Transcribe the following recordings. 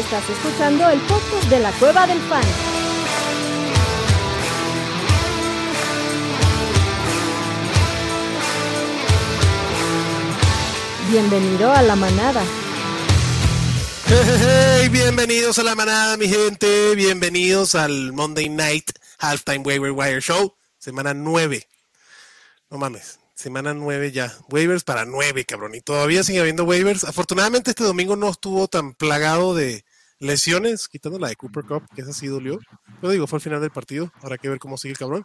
Estás escuchando el podcast de la Cueva del Fan. Bienvenido a la manada. Hey, bienvenidos a la manada, mi gente. Bienvenidos al Monday Night Halftime Waiver Wire Show, semana 9. No mames, semana 9 ya. Waivers para 9, cabrón. Y todavía sigue habiendo waivers. Afortunadamente este domingo no estuvo tan plagado de lesiones, quitando la de Cooper Cup, que esa sí dolió. Pero digo, fue al final del partido. Habrá que ver cómo sigue el cabrón.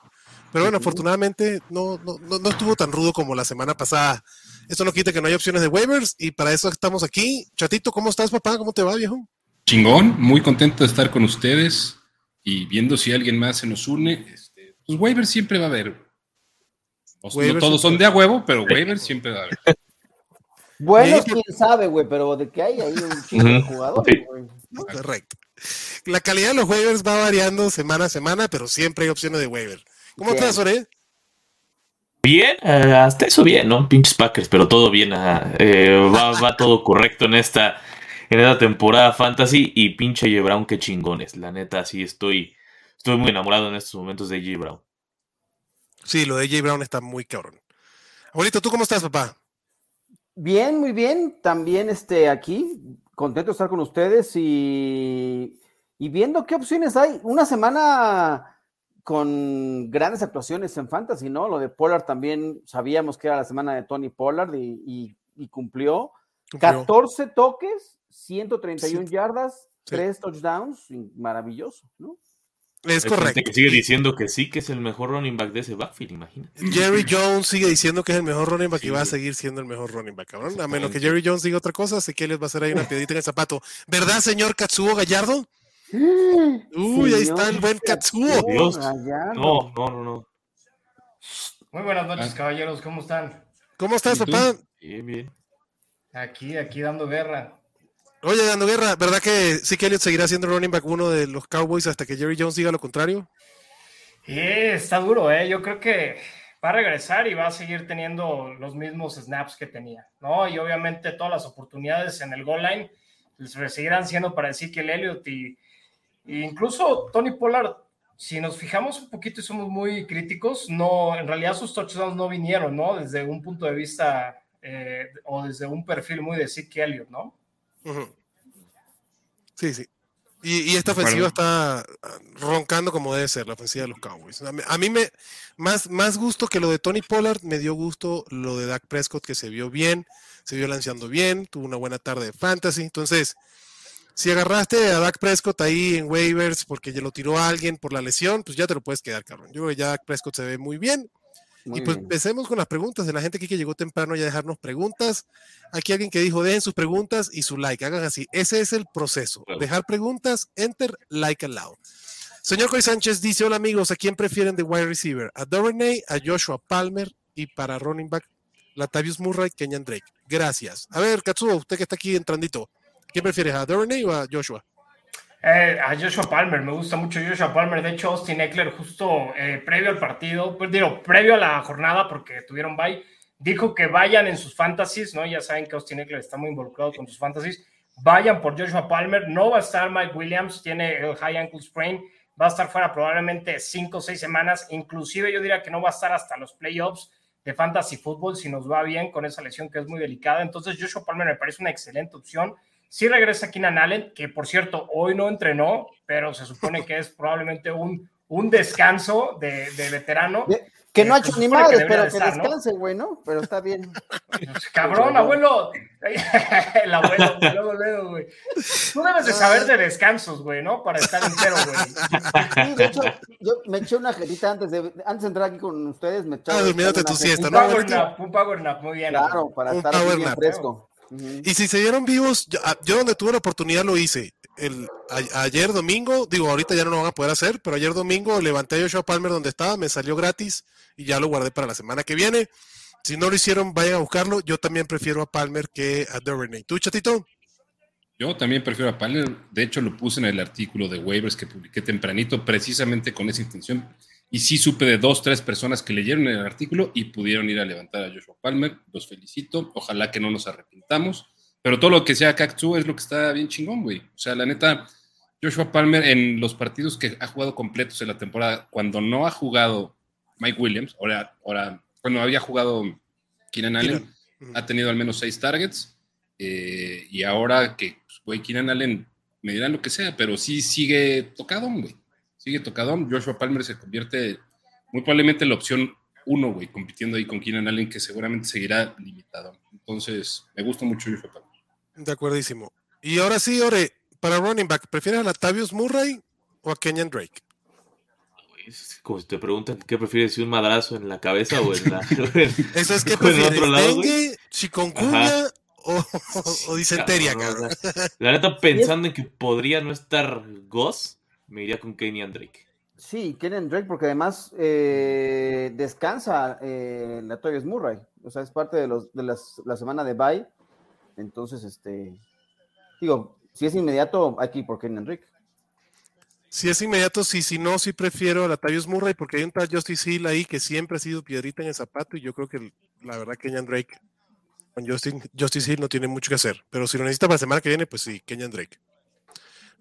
Pero bueno, afortunadamente no, no, no, no estuvo tan rudo como la semana pasada. Esto no quita que no hay opciones de waivers y para eso estamos aquí. Chatito, ¿cómo estás, papá? ¿Cómo te va, viejo? Chingón, muy contento de estar con ustedes y viendo si alguien más se nos une. Este, pues waivers siempre va a haber. O sea, no todos son de a huevo, pero waivers siempre va a haber. Bueno, quién sabe, güey, pero de que hay ahí un chingo de jugadores, sí. Correcto. La calidad de los waivers va variando semana a semana, pero siempre hay opciones de waiver. ¿Cómo Bien. estás, Ore? Bien, eh, hasta eso bien, ¿no? Pinches Packers, pero todo bien. ajá. Eh, va, va todo correcto en esta, en esta temporada fantasy. Y pinche J. Brown, qué chingones. La neta, sí estoy, estoy muy enamorado en estos momentos de J. Brown. Sí, lo de Jay Brown está muy cabrón. Abuelito, ¿tú cómo estás, papá? Bien, muy bien. También este, aquí, contento de estar con ustedes y, y viendo qué opciones hay. Una semana con grandes actuaciones en Fantasy, ¿no? Lo de Pollard también sabíamos que era la semana de Tony Pollard y, y- y cumplió. Cumplió. 14 toques, 131 Sí. yardas, Sí. 3 touchdowns. Maravilloso, ¿no? Es Hay correcto. gente que sigue diciendo que sí, que es el mejor running back de ese backfield, imagínate. Jerry Jones sigue diciendo que es el mejor running back y Sí, va a seguir siendo el mejor running back, cabrón. A menos que. Jerry Jones diga otra cosa, sé que les va a hacer ahí una piedrita en el zapato. ¿Verdad, señor Katsuo Gallardo? Uy, ahí está el buen Katsuo. Dios. Gallardo. No, no, no, no. Muy buenas noches, Ah. caballeros, ¿cómo están? ¿Cómo estás, papá? Bien, bien. Aquí, aquí dando guerra. Oye, dando guerra, ¿verdad que sí que Elliot seguirá siendo running back uno de los Cowboys hasta que Jerry Jones diga lo contrario? Eh, está duro, ¿eh? Yo creo que va a regresar y va a seguir teniendo los mismos snaps que tenía, ¿no? Y obviamente todas las oportunidades en el goal line les seguirán siendo para Ezekiel Elliott y, y incluso Tony Pollard, si nos fijamos un poquito y somos muy críticos, no, en realidad sus touchdowns no vinieron, ¿no? Desde un punto de vista eh, o desde un perfil muy de Ezekiel Elliott, ¿no? Sí, sí. Y, y esta ofensiva está ah, roncando como debe ser, la ofensiva de los Cowboys. A mí, a mí me, más, más gusto que lo de Tony Pollard, me dio gusto lo de Dak Prescott, que se vio bien, se vio lanzando bien, tuvo una buena tarde de fantasy. Entonces, si agarraste a Dak Prescott ahí en waivers porque ya lo tiró a alguien por la lesión, pues ya te lo puedes quedar, cabrón. Yo creo que ya Dak Prescott se ve muy bien. Muy y pues bien. empecemos con las preguntas de la gente aquí que llegó temprano ya a dejarnos preguntas. Aquí alguien que dijo, dejen sus preguntas y su like, hagan así. Ese es el proceso. Claro. Dejar preguntas, enter, like allow. Señor Coy Sánchez dice, hola amigos, ¿a quién prefieren de wide receiver? ¿A Duvernay, a Joshua Palmer y para running back, Latavius Murray, Kenyan Drake? Gracias. A ver, Katsuo, usted que está aquí entrandito, ¿quién prefieres, a Duvernay o a Joshua? Eh, a Joshua Palmer, me gusta mucho Joshua Palmer. De hecho, Austin Eckler, justo eh, previo al partido, pues digo, previo a la jornada, porque tuvieron bye, dijo que vayan en sus fantasies, ¿no? Ya saben que Austin Eckler está muy involucrado con sus fantasies. Vayan por Joshua Palmer. No va a estar Mike Williams, tiene el high ankle sprain. Va a estar fuera probablemente cinco o seis semanas. Inclusive yo diría que no va a estar hasta los playoffs de fantasy fútbol si nos va bien con esa lesión que es muy delicada. Entonces Joshua Palmer me parece una excelente opción. Sí regresa Keenan Allen, que por cierto, hoy no entrenó, pero se supone que es probablemente un, un descanso de, de veterano. De- que no ha Eh, hecho ni que madres, debería pero de que descanse, güey, ¿no? Pero está bien. Pues, Cabrón, abuelo. El abuelo, luego, luego, güey. Tú debes de saber de descansos, güey, ¿no? Para estar entero, güey. Sí, de hecho, yo me eché una jetita antes de, antes de entrar aquí con ustedes, me echaba Ah, durmiéndote tu siesta, Un ¿no, power abuelito? nap, un power nap, muy bien. Claro, para Un estar power bien nap. Y si se dieron vivos, yo, ah, yo donde tuve la oportunidad lo hice. El, a- ayer domingo, digo, ahorita ya no lo van a poder hacer, pero ayer domingo levanté a Joshua Palmer donde estaba, me salió gratis y ya lo guardé para la semana que viene. Si no lo hicieron, vayan a buscarlo. Yo también prefiero a Palmer que a Duvernay. ¿Tú, chatito? Yo también prefiero a Palmer. De hecho, lo puse en el artículo de waivers que publiqué tempranito, precisamente con esa intención. Y sí supe de dos, tres personas que leyeron el artículo y pudieron ir a levantar a Joshua Palmer. Los felicito. Ojalá que no nos arrepintamos, Pero todo lo que sea Cactus es lo que está bien chingón, güey. O sea, la neta, Joshua Palmer en los partidos que ha jugado completos en la temporada, cuando no ha jugado Mike Williams, ahora, ahora cuando había jugado Keenan Allen, Keenan. ha tenido al menos seis targets. eh, y ahora que, pues, güey, Keenan Allen me dirán lo que sea, pero sí sigue tocadón, güey. Sigue tocadón. Joshua Palmer se convierte muy probablemente en la opción uno, güey, compitiendo ahí con Keenan Allen, que seguramente seguirá limitado. Entonces, me gusta mucho Joshua Palmer. De acuerdísimo. Y ahora sí, Ore, para running back, ¿prefieres a Latavius Murray o a Kenyan Drake? Es como si te preguntan qué prefieres, si un madrazo en la cabeza o en la. Eso es que ¿En prefieres, otro lado, dengue, chikungunya o, o disenteria, Cabrón, cabrón. o sea, La neta, pensando en que podría no estar Goss, me iría con Kenyan Drake. Sí, Kenan Drake, porque además eh, descansa eh, la Tobias Murray. O sea, es parte de, los, de las- la semana de bye. Entonces, este. Digo, si es inmediato, hay que ir por Kenan Drake. Si es inmediato, sí, si no, sí prefiero a Latavius Murray porque hay un tal Justice Hill ahí que siempre ha sido piedrita en el zapato y yo creo que la verdad Kenyan Drake con Justin, Justice Hill no tiene mucho que hacer. Pero si lo necesita para la semana que viene, pues sí, Kenyan Drake.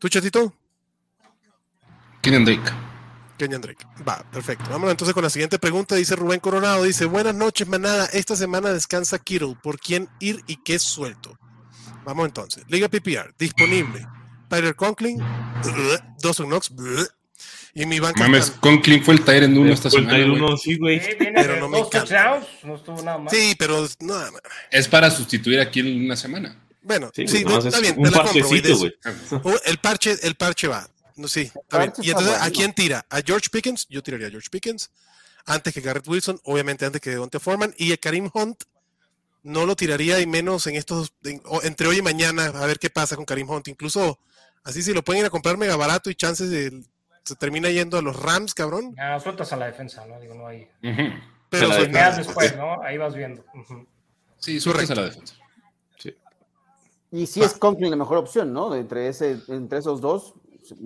¿Tú, chatito? Keenan Drake. Kenyan Drake. Va, perfecto. Vámonos entonces con la siguiente pregunta. Dice Rubén Coronado. Dice, buenas noches, manada. Esta semana descansa Kittle. ¿Por quién ir y qué suelto? Vamos entonces. Liga PPR. Disponible. Tyler Conklin. Dawson Knox. Y mi banca Mames, están- Conklin fue el Tyrant 1 esta Fue el semana. Uno, sí, güey. Sí, viene Pero no me dos encanta. no estuvo nada mal. Sí, pero no, no. Es para sustituir aquí en una semana. Bueno, Sí, está es bien, un te la compro, güey. Oh, El parche, el parche va. No, sí, está bien. Y entonces, ¿a quién tira? ¿A George Pickens? Yo tiraría a George Pickens. Antes que Garrett Wilson, obviamente antes que Devonta Foreman. Y a Karim Hunt, no lo tiraría y menos en estos, en- entre hoy y mañana, a ver qué pasa con Karim Hunt. Incluso, así si lo pueden ir a comprar mega barato y chances de, se termina yendo a los Rams, cabrón. Ya, sueltas a la defensa, ¿no? Digo, no hay. Pero la después, ¿no? Ahí vas viendo. Sí, sueltas a la defensa. Y si es Conklin la mejor opción, ¿no? Entre, ese, entre esos dos.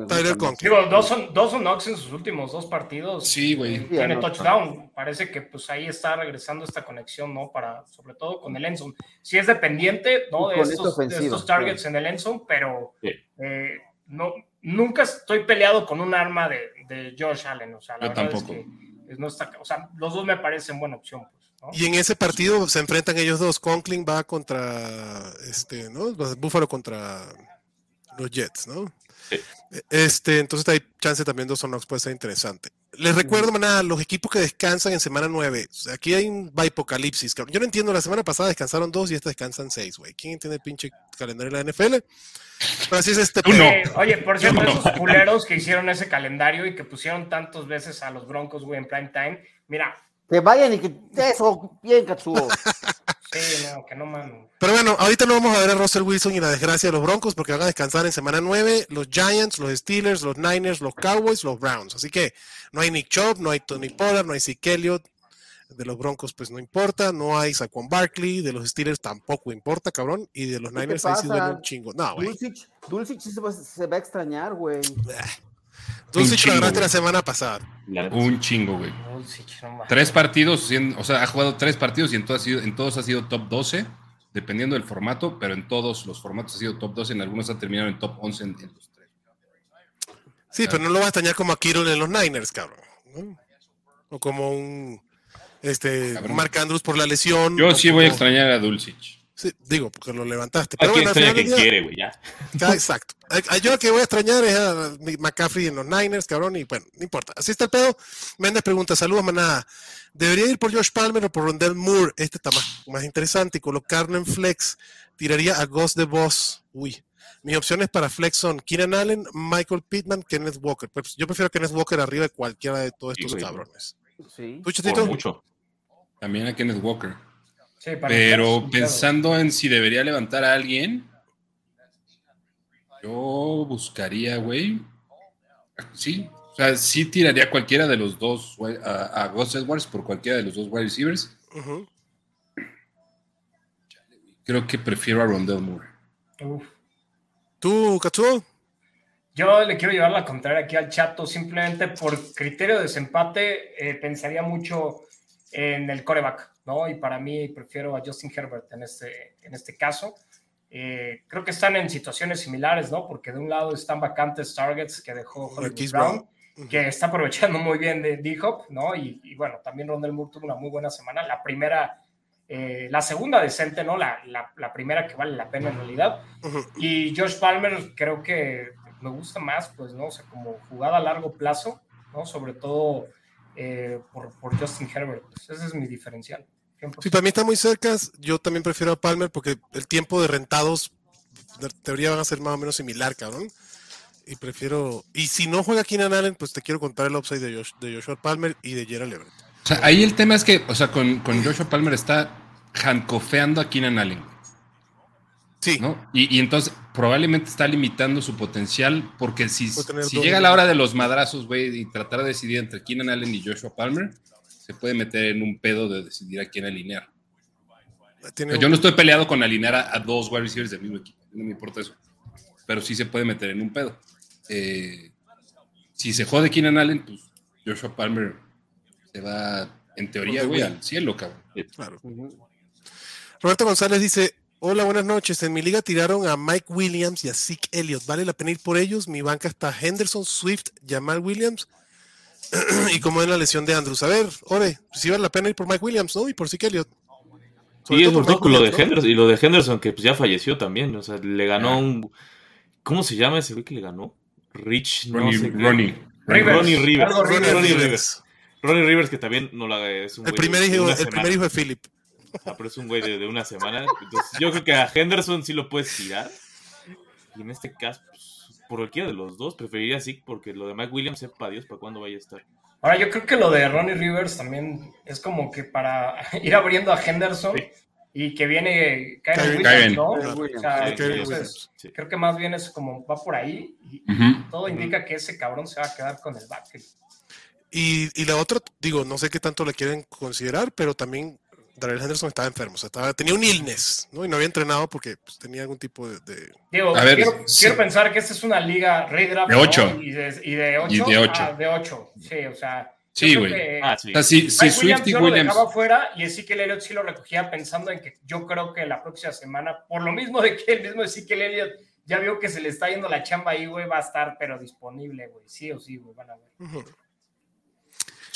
Tyler. Conklin. Digo, Dawson, Dawson Knox en sus últimos dos partidos Sí, güey. tiene no, touchdown. Parece que pues ahí está regresando esta conexión, ¿no? Para, sobre todo con el Enson. Si es dependiente, ¿no? De estos, de ofensiva, estos targets en el Enson, pero Sí. eh, no, nunca estoy peleado con un arma de, de Josh Allen. O sea, la Yo verdad tampoco. es que no está, o sea, los dos me parecen buena opción, pues, ¿no? Y en ese partido se enfrentan ellos dos. Conklin va contra este, ¿no? Búfalo contra los Jets, ¿no? Sí. Este, entonces hay chance también de Knox puede ser interesante. Les recuerdo, manada, los equipos que descansan en semana 9. O sea, aquí hay un apocalipsis. Yo no entiendo, la semana pasada descansaron dos y esta descansan seis, güey. ¿Quién entiende el pinche calendario de la NFL? Pero así es este Tú no. Eh, oye, por cierto, no. esos culeros que hicieron ese calendario y que pusieron tantas veces a los Broncos, güey, en prime time, mira, Que vayan y que. Eso, bien, Katsuo. sí, no, que no mano. Pero bueno, ahorita no vamos a ver a Russell Wilson y la desgracia de los Broncos porque van a descansar en semana 9 los Giants, los Steelers, los Niners, los Cowboys, los Browns. Así que no hay Nick Chubb, no hay Tony Pollard, no hay Zeke Elliott. De los Broncos, pues no importa. No hay Saquon Barkley. De los Steelers tampoco importa, cabrón. Y de los ¿Qué te Niners ahí sí duele un chingo. No, güey. Dulcich, Dulcich sí se va, se va a extrañar, güey. Dulcich chingo, lo güey. la semana pasada. Un chingo, güey. Dulcich, no mames. Tres partidos, o sea, ha jugado tres partidos y en todos, ha sido, en todos ha sido top 12, dependiendo del formato, pero en todos los formatos ha sido top 12, en algunos ha terminado en top 11 en, en los tres. Sí, pero no lo vas a extrañar como a Kittle en los Niners, cabrón. ¿no? O como un este Cabrón. Mark Andrews por la lesión. Yo sí voy a extrañar a Dulcich. Sí, digo, porque lo levantaste. ¿A Pero bueno, extraña día- quiere, güey? Ya. Ah, exacto. Yo lo que voy a extrañar es a McCaffrey en los Niners, cabrón, y bueno, no importa. Así está el pedo. Méndez pregunta, saludos, manada. ¿Debería ir por Josh Palmer o por Rondell Moore? Este está más, más interesante. Y colocarlo en flex. Tiraría a Ghost the Boss. Uy. Mis opciones para flex son Keenan Allen, Michael Pittman, Kenneth Walker. Pues yo prefiero a Kenneth Walker arriba de cualquiera de todos estos cabrones. Sí. ¿Tú, Por mucho. También a Kenneth Walker. Sí, Pero pensando en si debería levantar a alguien, yo buscaría, güey. Sí, o sea, sí tiraría a cualquiera de los dos, a, a Gus Edwards por cualquiera de los dos wide receivers. Creo que prefiero a Rondell Moore. Uf. ¿Tú, Katsuo? Yo le quiero llevar la contraria aquí al chato, simplemente por criterio de desempate, eh, pensaría mucho en el coreback, ¿no? Y para mí prefiero a Justin Herbert en este, en este caso. eh, creo que están en situaciones similares, ¿no? Porque de un lado están vacantes targets que dejó Brown, Brown. que está aprovechando muy bien de D-Hop, ¿no? Y, y bueno, también Rondell Moore tuvo una muy buena semana. La primera, eh, la segunda decente, ¿no? La, la, la primera que vale la pena en realidad. Y Josh Palmer creo que me gusta más, pues, ¿no? O sea, como jugada a largo plazo, ¿no? Sobre todo eh, por, por Justin Herbert. Pues ese es mi diferencial. 100%. Sí, para mí está muy cerca. Yo también prefiero a Palmer porque el tiempo de rentados, de teoría, van a ser más o menos similar, cabrón. Y prefiero. Y si no juega Keenan Allen, pues te quiero contar el upside de, Josh- de Joshua Palmer y de Gerald Everett. O sea, ahí el tema es que, o sea, con, con Joshua Palmer está handcofeando a Keenan Allen, Sí, ¿no? Y, y entonces probablemente está limitando su potencial porque si, si llega la hora de los madrazos, güey, y tratar de decidir entre Keenan Allen y Joshua Palmer, se puede meter en un pedo de decidir a quién alinear. Yo no estoy peleado con alinear a, a dos wide receivers del mismo equipo, no me importa eso. Pero sí se puede meter en un pedo. Eh, si se jode Keenan Allen, pues Joshua Palmer se va, en teoría, güey, al cielo, cabrón. Claro. Roberto González dice: Hola, buenas noches. En mi liga tiraron a Mike Williams y a Zeke Elliott. ¿Vale la pena ir por ellos? Mi banca está Henderson, Swift, Jamal Williams. y como en la lesión de Andrews. A ver, Ore, si vale la pena ir por Mike Williams, ¿no? Y por Zeke Elliott. Sobre Y es por lo de. Henderson, y lo de Henderson, que pues ya falleció también. O sea, le ganó Ah. un. ¿Cómo se llama ese güey que le ganó? Rich, no Ronnie, sé. Ronnie. Rivers, Ronnie Rivers. Ronnie Rivers. Rivers. Ronnie Rivers, que también no la es un El güey primer, hijo, el primer hijo de Philip. Ah, pero es un güey de, de una semana. Entonces, yo creo que a Henderson sí lo puedes tirar. Y en este caso, pues, por cualquiera de los dos, preferiría así, porque lo de Mike Williams, sepa Dios para cuándo vaya a estar. Ahora, yo creo que lo de Ronnie Rivers también es como que para ir abriendo a Henderson Sí. y que viene. Williams. ¿no? O sea, Sí, entonces. Sí. creo que más bien es como va por ahí y Ujú. todo indica que ese cabrón se va a quedar con el backfield. Y, y la otra, digo, no sé qué tanto le quieren considerar, pero también Darrell Henderson estaba enfermo. O sea, estaba, tenía un illness, ¿no? Y no había entrenado porque pues, tenía algún tipo de. de- Digo, A ver, quiero, sí. quiero pensar que esta es una liga redraft De ¿no? ocho. y, de, y de ocho. Y de ocho. Ah, de ocho. Sí, o sea. Sí, güey. que Ah, sí. O sea, si, si Swift Williams y yo Williams. lo dejaba fuera y Ezekiel Elliott sí lo recogía pensando en que yo creo que la próxima semana, por lo mismo de que el mismo Ezekiel Elliott ya vio que se le está yendo la chamba ahí, güey, va a estar pero disponible, güey. Sí o sí, güey, van a ver. Ujú.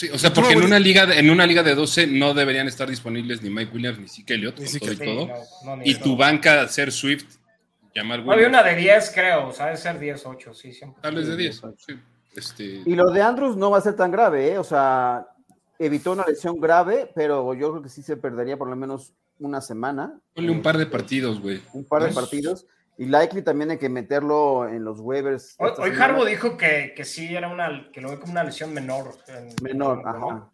Sí, o sea, porque en una liga de, en una liga de 12 no deberían estar disponibles ni Mike Williams ni Zeke Elliott Ni con Zeke todo y Sí, todo. no, no, ni Y eso. tu banca ser Swift, llamar No, había una de 10, creo, o sea, debe ser 10, 8, sí, siempre. Tal vez de 10. sí. Este, Y lo de Andrews no va a ser tan grave, ¿eh? O sea, evitó una lesión grave, pero yo creo que sí se perdería por lo menos una semana. ponle un par de partidos, güey. Un par de Pues- partidos. Y likely también hay que meterlo en los waivers. Hoy, hoy. Harbo dijo que, que sí era una, que lo ve como una lesión menor. en- Menor, ¿no? ajá.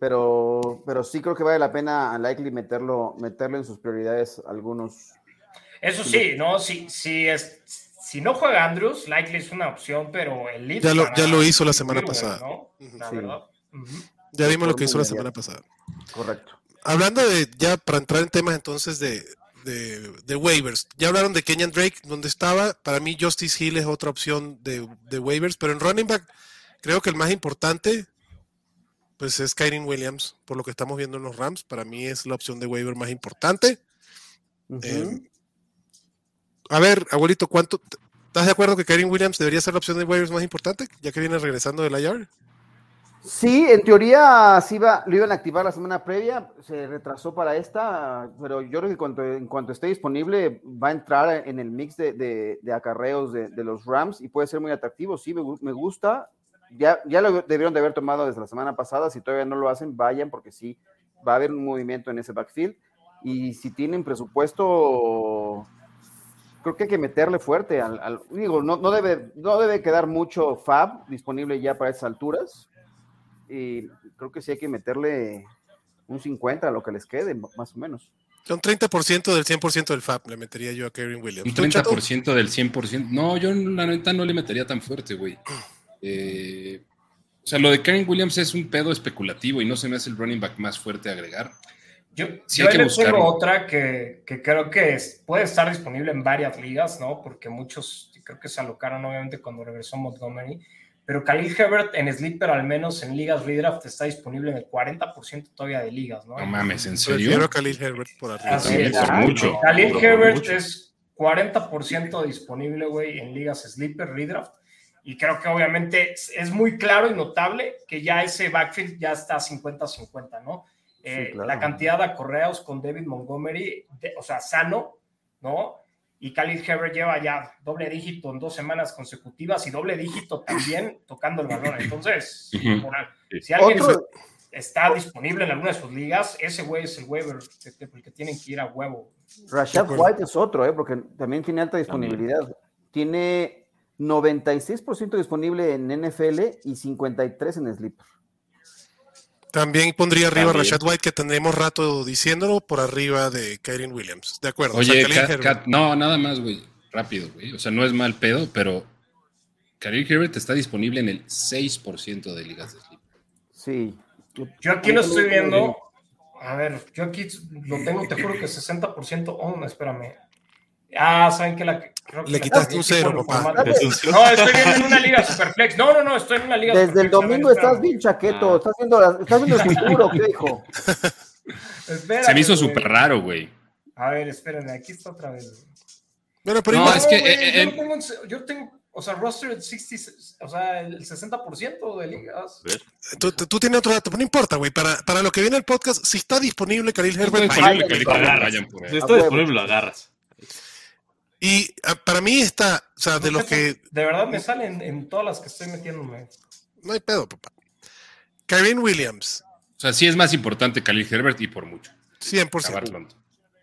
Pero, pero sí creo que vale la pena a likely meterlo, meterlo en sus prioridades algunos. Eso sí, no, si, si, es, si no juega Andrews, likely es una opción, pero el lead Ya lo- ya lo hizo la semana pasada. La Sí. verdad. Ya vimos lo que hizo la semana pasada. Correcto. Hablando de, ya para entrar en temas entonces de, de, de waivers, ya hablaron de Kenyan Drake, donde estaba. Para mí, Justice Hill es otra opción de, de waivers, pero en running back, creo que el más importante, pues es Kyren Williams, por lo que estamos viendo en los Rams. Para mí es la opción de waiver más importante. Eh, a ver, abuelito, ¿cuánto? ¿Estás de acuerdo que Kyren Williams debería ser la opción de waivers más importante, ya que viene regresando de la IR? Sí, en teoría sí iba, lo iban a activar la semana previa, se retrasó para esta, pero yo creo que cuanto, en cuanto esté disponible va a entrar en el mix de, de- acarreos de, los Rams y puede ser muy atractivo. Sí, me, me gusta. Ya, ya lo debieron de haber tomado desde la semana pasada. Si todavía no lo hacen, vayan porque sí, va a haber un movimiento en ese backfield. Y si tienen presupuesto, creo que hay que meterle fuerte. Al- digo, no, no, debe, no debe quedar mucho Fab disponible ya para esas alturas y creo que sí hay que meterle un 50 a lo que les quede, más o menos. Un 30% del 100% del FAB le metería yo a Kyren Williams. Un ¿Tú, Chato? 30% del 100%. No, yo la neta no le metería tan fuerte, güey. Eh, o sea, lo de Karen Williams es un pedo especulativo y no se me hace el running back más fuerte a agregar. Yo, Sí yo hay que le tengo buscarlo. otra que, que creo que es- puede estar disponible en varias ligas, ¿no? Porque muchos creo que se alocaron obviamente cuando regresó Montgomery. Pero Khalil Herbert en Sleeper, al menos en ligas redraft, está disponible en el 40% todavía de ligas, ¿no? No mames, ¿en Prefiero serio? a Khalil Herbert por arriba. Así es. por mucho. Khalil Por Herbert mucho. es 40% disponible, güey, en ligas sleeper, redraft. Y creo que obviamente es, muy claro y notable que ya ese backfield ya está 50-50, ¿no? Eh, claro. La cantidad de acorreos con David Montgomery, de- o sea, sano, ¿no? Y Khalil Herbert lleva ya doble dígito en dos semanas consecutivas y doble dígito también tocando el balón. Entonces, si alguien Otro- está disponible en alguna de sus ligas, ese güey es el waiver que, que- el que tienen que ir a huevo. Rashad. White es otro, ¿eh? porque también tiene alta disponibilidad. Tiene 96% disponible en NFL y 53% en Sleeper. También pondría arriba a También. Rashad White, que tendremos rato diciéndolo, por arriba de Kyren Williams. De acuerdo. Oye, O sea, Herbert. Cat- no, nada más, güey. Rápido, güey. O sea, no es mal pedo, pero Khalil Herbert está disponible en el 6% de ligas de sleep. Sí. Yo aquí lo estoy viendo. A ver, yo aquí lo tengo, te juro que 60%. Oh, no, espérame. Ah, ¿saben que la creo que Le la quitaste un cero, papá. No, estoy viendo en una liga Superflex. No, no, no, estoy en una liga Desde el Superflex. Domingo estás bien chaqueto. Ah. Estás viendo, la- estás viendo el futuro, ¿qué? Espérame, Se me hizo súper raro, güey. A ver, espérenme, aquí está otra vez. güey. Bueno, pero No, igual- es que, güey, eh, yo, eh, tengo, en- yo tengo, o sea, roster 60, o sea, el 60% de ligas. tú, tú- tú tienes otro dato, pero no importa, güey. Para, para lo que viene el podcast, si está disponible Khalil Está Herbert, disponible vayan, Khalil lo Herbert, agarras. vayan por Si está disponible, lo agarras. Y ah, para mí está, o sea, de lo que De verdad me salen en todas las que estoy metiéndome. no hay pedo, papá. Kyren Williams, O sea, sí es más importante Khalil Herbert y por mucho. 100%. Acabar pronto.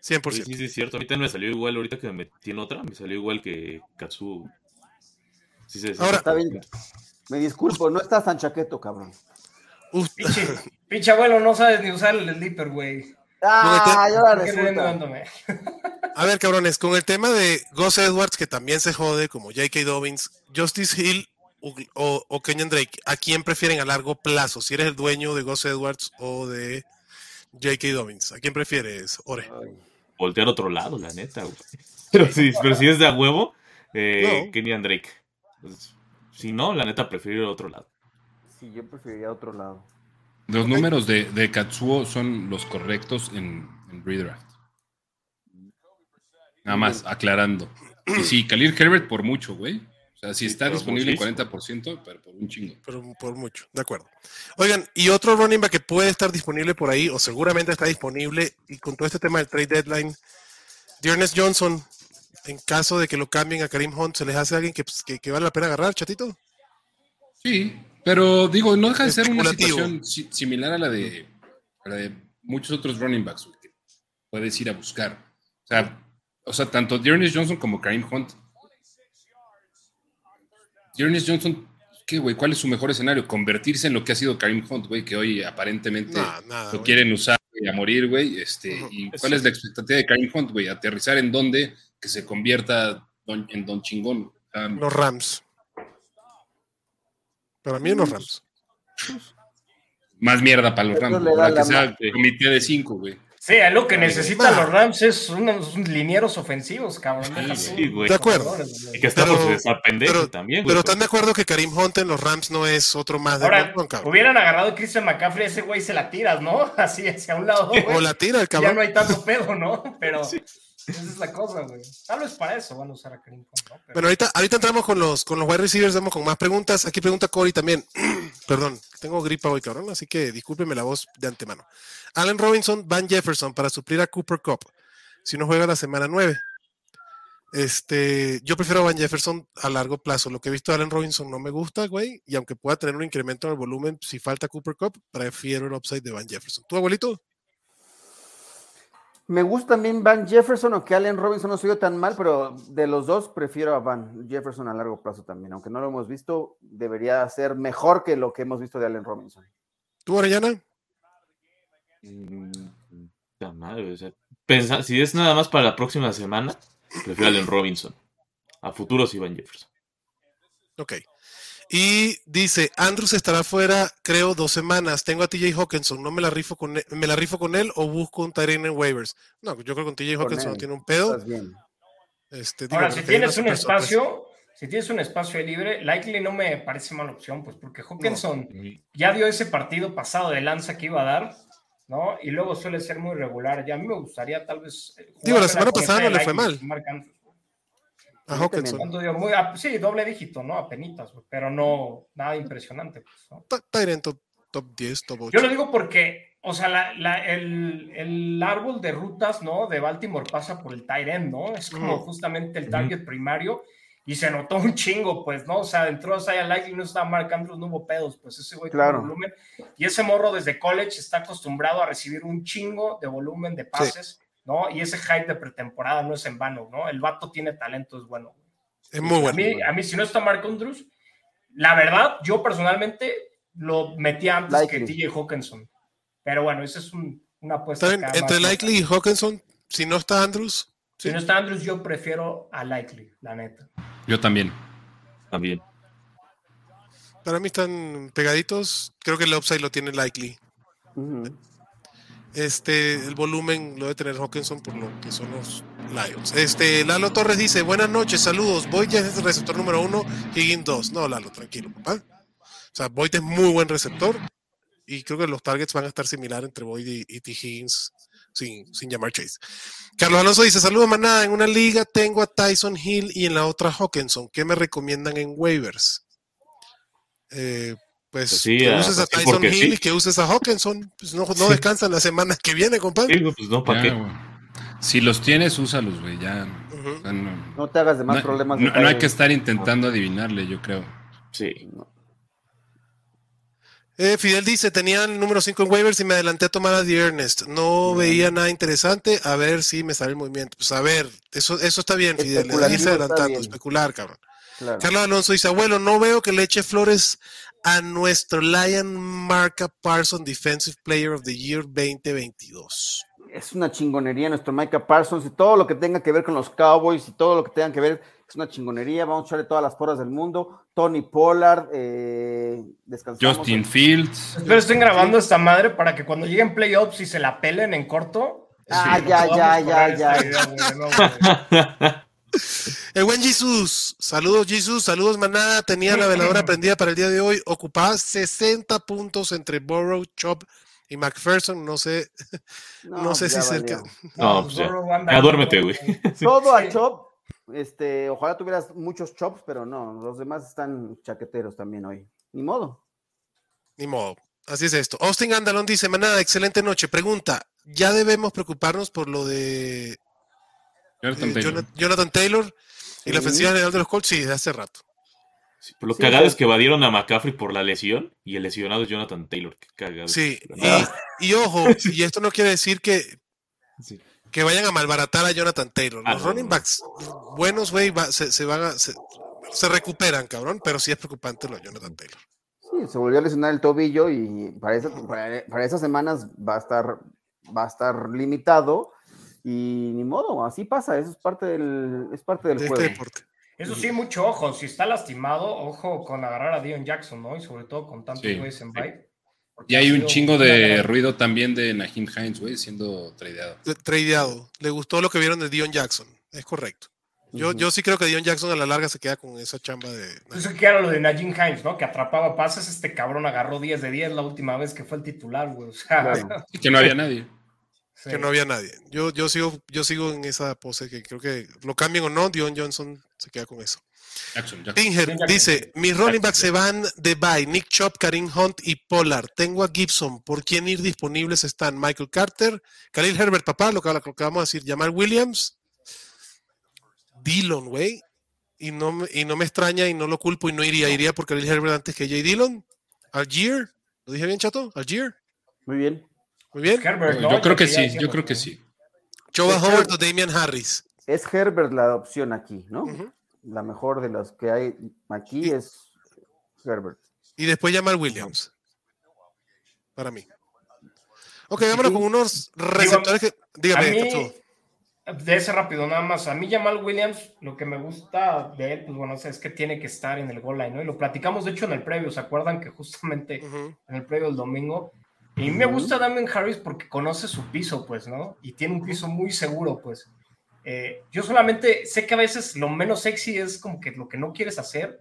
100%. Sí, sí, sí, es cierto. Ahorita me salió igual, ahorita que me metí en otra, me salió igual que Katsu. Sí, sí, sí. Ahora- Está bien. Me disculpo, no estás tan chaqueto, cabrón. Pinche, pinche abuelo, no sabes ni usar el sleeper, güey. Ah, y ahora ¿Por qué resulta. a ver, cabrones, con el tema de Gus Edwards, que también se jode, como J.K. Dobbins, Justice Hill o, o- o Kenyon Drake, ¿a quién prefieren a largo plazo? Si eres el dueño de Gus Edwards o de J.K. Dobbins, ¿a quién prefieres, Ore? Voltear a otro lado, la neta, güey. Pero sí, pero si es de a huevo, eh, No. Kenny and Drake. Pues, si no, la neta prefiero ir a otro lado. Sí, yo preferiría otro lado. Los números de, de Katsuo son los correctos en, en redraft. Nada más, aclarando. Y sí, Khalil Herbert por mucho, güey. O sea, si Sí, está disponible en muchísimo. 40%, pero por un chingo. Pero por mucho, de acuerdo. Oigan, y otro running back que puede estar disponible por ahí, o seguramente está disponible, y con todo este tema del trade deadline, Dearness Johnson, en caso de que lo cambien a Karim Hunt, ¿se les hace a alguien que, pues, que, que vale la pena agarrar, chatito? Sí, pero digo, no deja de ser una situación si- similar a la de, a la de muchos otros running backs güey, que puedes ir a buscar. O sea, o sea tanto Dearness Johnson como Kareem Hunt. Dearness Johnson, ¿qué, güey? ¿Cuál es su mejor escenario? Convertirse en lo que ha sido Kareem Hunt, güey, que hoy aparentemente nada, lo quieren usar güey, a morir, güey. Este. ¿Y cuál es la expectativa de Kareem Hunt, güey? Aterrizar en dónde que se convierta don- en Don Chingón. Los Rams. Para mí, los Rams. más mierda para los Rams. Para la que sea comité de cinco, güey. Sí, lo que necesitan los Rams es unos linieros ofensivos, cabrón. Sí, güey. De acuerdo. Y que está por Pero- pendejo pero- también, güey. Pero están de acuerdo que Karim Hunt en los Rams no es otro más de Ahora, cabrón. hubieran agarrado a Christian McCaffrey, ese güey se la tiras, ¿no? Así hacia un lado, güey. O la tira el Ya cabrón. no hay tanto pedo, ¿no? Pero esa es la cosa, güey. Tal vez para eso van a usar a Karim Hunt, ¿no? Pero- Bueno, ahorita, ahorita entramos con los, con los wide receivers, vamos con más preguntas. Aquí pregunta Cory también. Perdón, tengo gripa hoy, cabrón, así que discúlpeme la voz de antemano. Allen Robinson, Van Jefferson para suplir a Cooper Cup. Si no juega la semana 9. Este, yo prefiero a Van Jefferson a largo plazo. Lo que he visto de Allen Robinson no me gusta, güey. Y aunque pueda tener un incremento en el volumen, si falta Cooper Cup, prefiero el upside de Van Jefferson. ¿Tu abuelito? Me gusta también Van Jefferson, aunque Allen Robinson no dio tan mal, pero de los dos prefiero a Van Jefferson a largo plazo también. Aunque no lo hemos visto, debería ser mejor que lo que hemos visto de Allen Robinson. ¿Tú, Orellana? Puta madre, o sea, pensa- si es nada más para la próxima semana, prefiero a Allen Robinson. A futuros Ivan Jefferson. Ok. Y dice, Andrews estará fuera, creo, dos semanas. Tengo a TJ Hawkinson, ¿no me la rifo con él, me la rifo con él o busco un Tyrene en waivers? No, yo creo que con TJ Con Hawkinson no tiene un pedo. Este, digo, Ahora, si tienes un sorpresa. espacio, si tienes un espacio ahí libre, Likely no me parece mala opción, pues porque Hawkinson ya dio ese partido pasado de lanza que iba a dar, ¿no? Y luego suele ser muy regular. Ya a mí me gustaría tal vez. eh, Digo, la semana pasada no le fue mal. A Hawkinson. ¿Cuánto dio? Muy, a- sí, doble dígito, ¿no? Apenitas, güey, pero no, nada impresionante. Pues, ¿no? Ta- Tyrant top, top 10, top 8. Yo lo digo porque, o sea, la- la- el, el árbol de rutas, ¿no? De Baltimore pasa por el tight end, ¿no? Es como justamente el target primario y se notó un chingo, pues, ¿no? O sea, entró Saya Likely, no estaba Mark Andrews, no hubo pedos, pues ese güey Claro. volumen. Y ese morro desde college está acostumbrado a recibir un chingo de volumen de pases, ¿no? Y ese hype de pretemporada no es en vano, ¿no? El vato tiene talento, es bueno. Es muy A bueno. mí, a mí, si no está Mark Andrews, la verdad, yo personalmente lo metí antes Likely. que TJ Hawkinson. Pero bueno, esa es un- una apuesta. Entre Likely y Hawkinson, si no está Andrews, Si no está Andrews, yo prefiero a Likely, la neta. Yo también. También. para mí están pegaditos. Creo que el upside lo tiene Likely. Este, el volumen lo debe tener Hawkinson por lo que son los Lions. Este, Lalo Torres dice, buenas noches, saludos. Boyd ya es el receptor número uno, Higgins dos. No, Lalo, tranquilo, papá. O sea, Boyd es muy buen receptor y creo que los targets van a estar similar entre Boyd y, y T. Higgins sin, sin llamar Chase. Carlos Alonso dice, saludos manada, en una liga tengo a Tyson Hill y en la otra Hawkinson. ¿Qué me recomiendan en waivers? Eh, pues, Pues sí, que ah, uses a pues Tyson Hill sí. y que uses a Hawkinson. Pues no, no Sí. descansan las semanas que viene, compadre. Sí, pues no. Si los tienes, úsalos, güey. Ya. Ujú. o sea, no, No te hagas de más no- problemas. no- de no hay que estar intentando adivinarle, yo creo. Sí. Eh, Fidel dice, tenía el número 5 en waivers y me adelanté a tomar a The Ernest. No veía nada interesante, a ver si me sale el movimiento. Pues a ver, eso, eso está bien, Fidel, irse adelantando, bien. especular, cabrón. Claro. Carlos Alonso dice, abuelo, no veo que le eche flores a nuestro Lion Marca Parson Defensive Player of the Year 2022. Es una chingonería nuestro Micah Parsons y todo lo que tenga que ver con los Cowboys y todo lo que tenga que ver es una chingonería. Vamos a echarle todas las porras del mundo. Tony Pollard, eh, descansamos. Justin Fields. Espero estén grabando esta madre para que cuando lleguen playoffs y se la pelen en corto. Ah, sí, ya, podamos ya, ya, ya. idea, güey, no, güey. El buen Jesus, saludos Jesus, saludos manada, tenía la veladora prendida para el día de hoy, ocupaba 60 puntos entre Burrow, Chop y McPherson, no sé, no, sé pues si ya cerca. valió. No, pues ya. Ya duérmete, güey. Todo a chop. Este, ojalá tuvieras muchos chops, pero no, los demás están chaqueteros también hoy. Ni modo. Ni modo. Así es esto. Austin Andalón dice, manada, excelente noche. Pregunta, ¿ya debemos preocuparnos por lo de Jonathan eh, Taylor. Jonathan, Jonathan Taylor y la ofensiva general de los Colts? Sí, desde hace rato. Sí, pero lo Sí, cagado pues. es que evadieron a McCaffrey por la lesión y el lesionado es Jonathan Taylor. Qué cagado. Sí, y, y ojo, y esto no quiere decir que, sí. Que vayan a malbaratar a Jonathan Taylor. Ah, Los no, running backs buenos, güey, va- se, se van a... Se, se recuperan, cabrón, pero sí es preocupante lo de Jonathan Taylor. Sí, se volvió a lesionar el tobillo y para, esa- para, para esas semanas va a estar va a estar limitado y ni modo, así pasa, eso es parte del es parte del de juego. este deporte. Eso sí, mucho ojo. Si está lastimado, ojo con agarrar a Dion Jackson, ¿no? Y sobre todo con tantos Sí, güeyes en Y hay un chingo de gran- ruido también de Naheem Hines, güey, siendo tradeado. De- Tradeado. Le gustó lo que vieron de Dion Jackson. Es correcto. Yo, yo sí creo que Dion Jackson a la larga se queda con esa chamba de. Eso que era lo de Najim Hines, ¿no? Que atrapaba pases, este cabrón agarró 10 de 10 la última vez que fue el titular, güey. O sea, Claro. Y que no había nadie. Sí. Que no había nadie. Yo, yo, sigo, yo sigo en esa pose que creo que lo cambien o no, Dion Johnson se queda con eso. Jackson, Jackson. Tinger Jackson. dice: Mis running backs se van de bye. Nick Chop, Karim Hunt y Pollard. Tengo a Gibson. ¿Por quién ir disponibles están? Michael Carter, Khalil Herbert, papá, lo que, lo que vamos a decir. Jamal Williams, Dillon, güey. Y no, me- y no me extraña y no lo culpo y no iría. Iría por Khalil Herbert antes que Jay Dillon. Algier. ¿Lo dije bien, chato? Algier. Muy bien. Muy bien. Herbert, ¿no? Yo creo que sí, yo creo que sí. Choba Howard o Damian Harris. Es Herbert la opción aquí, ¿no? La mejor de las que hay aquí Y- es Herbert. Y después Jamal Williams. Para mí. Ok, vámonos con unos receptores que. A Dígame, mí, de ese rápido nada más, a mí Jamal Williams, lo que me gusta de él, pues bueno, o sea, es que tiene que estar en el goal line, ¿no? Y lo platicamos, de hecho, en el previo, ¿se acuerdan que justamente en el previo del domingo? Y me gusta Damien Harris porque conoce su piso, pues, ¿no? Y tiene un piso muy seguro, pues. Eh, yo solamente sé que a veces lo menos sexy es como que lo que no quieres hacer,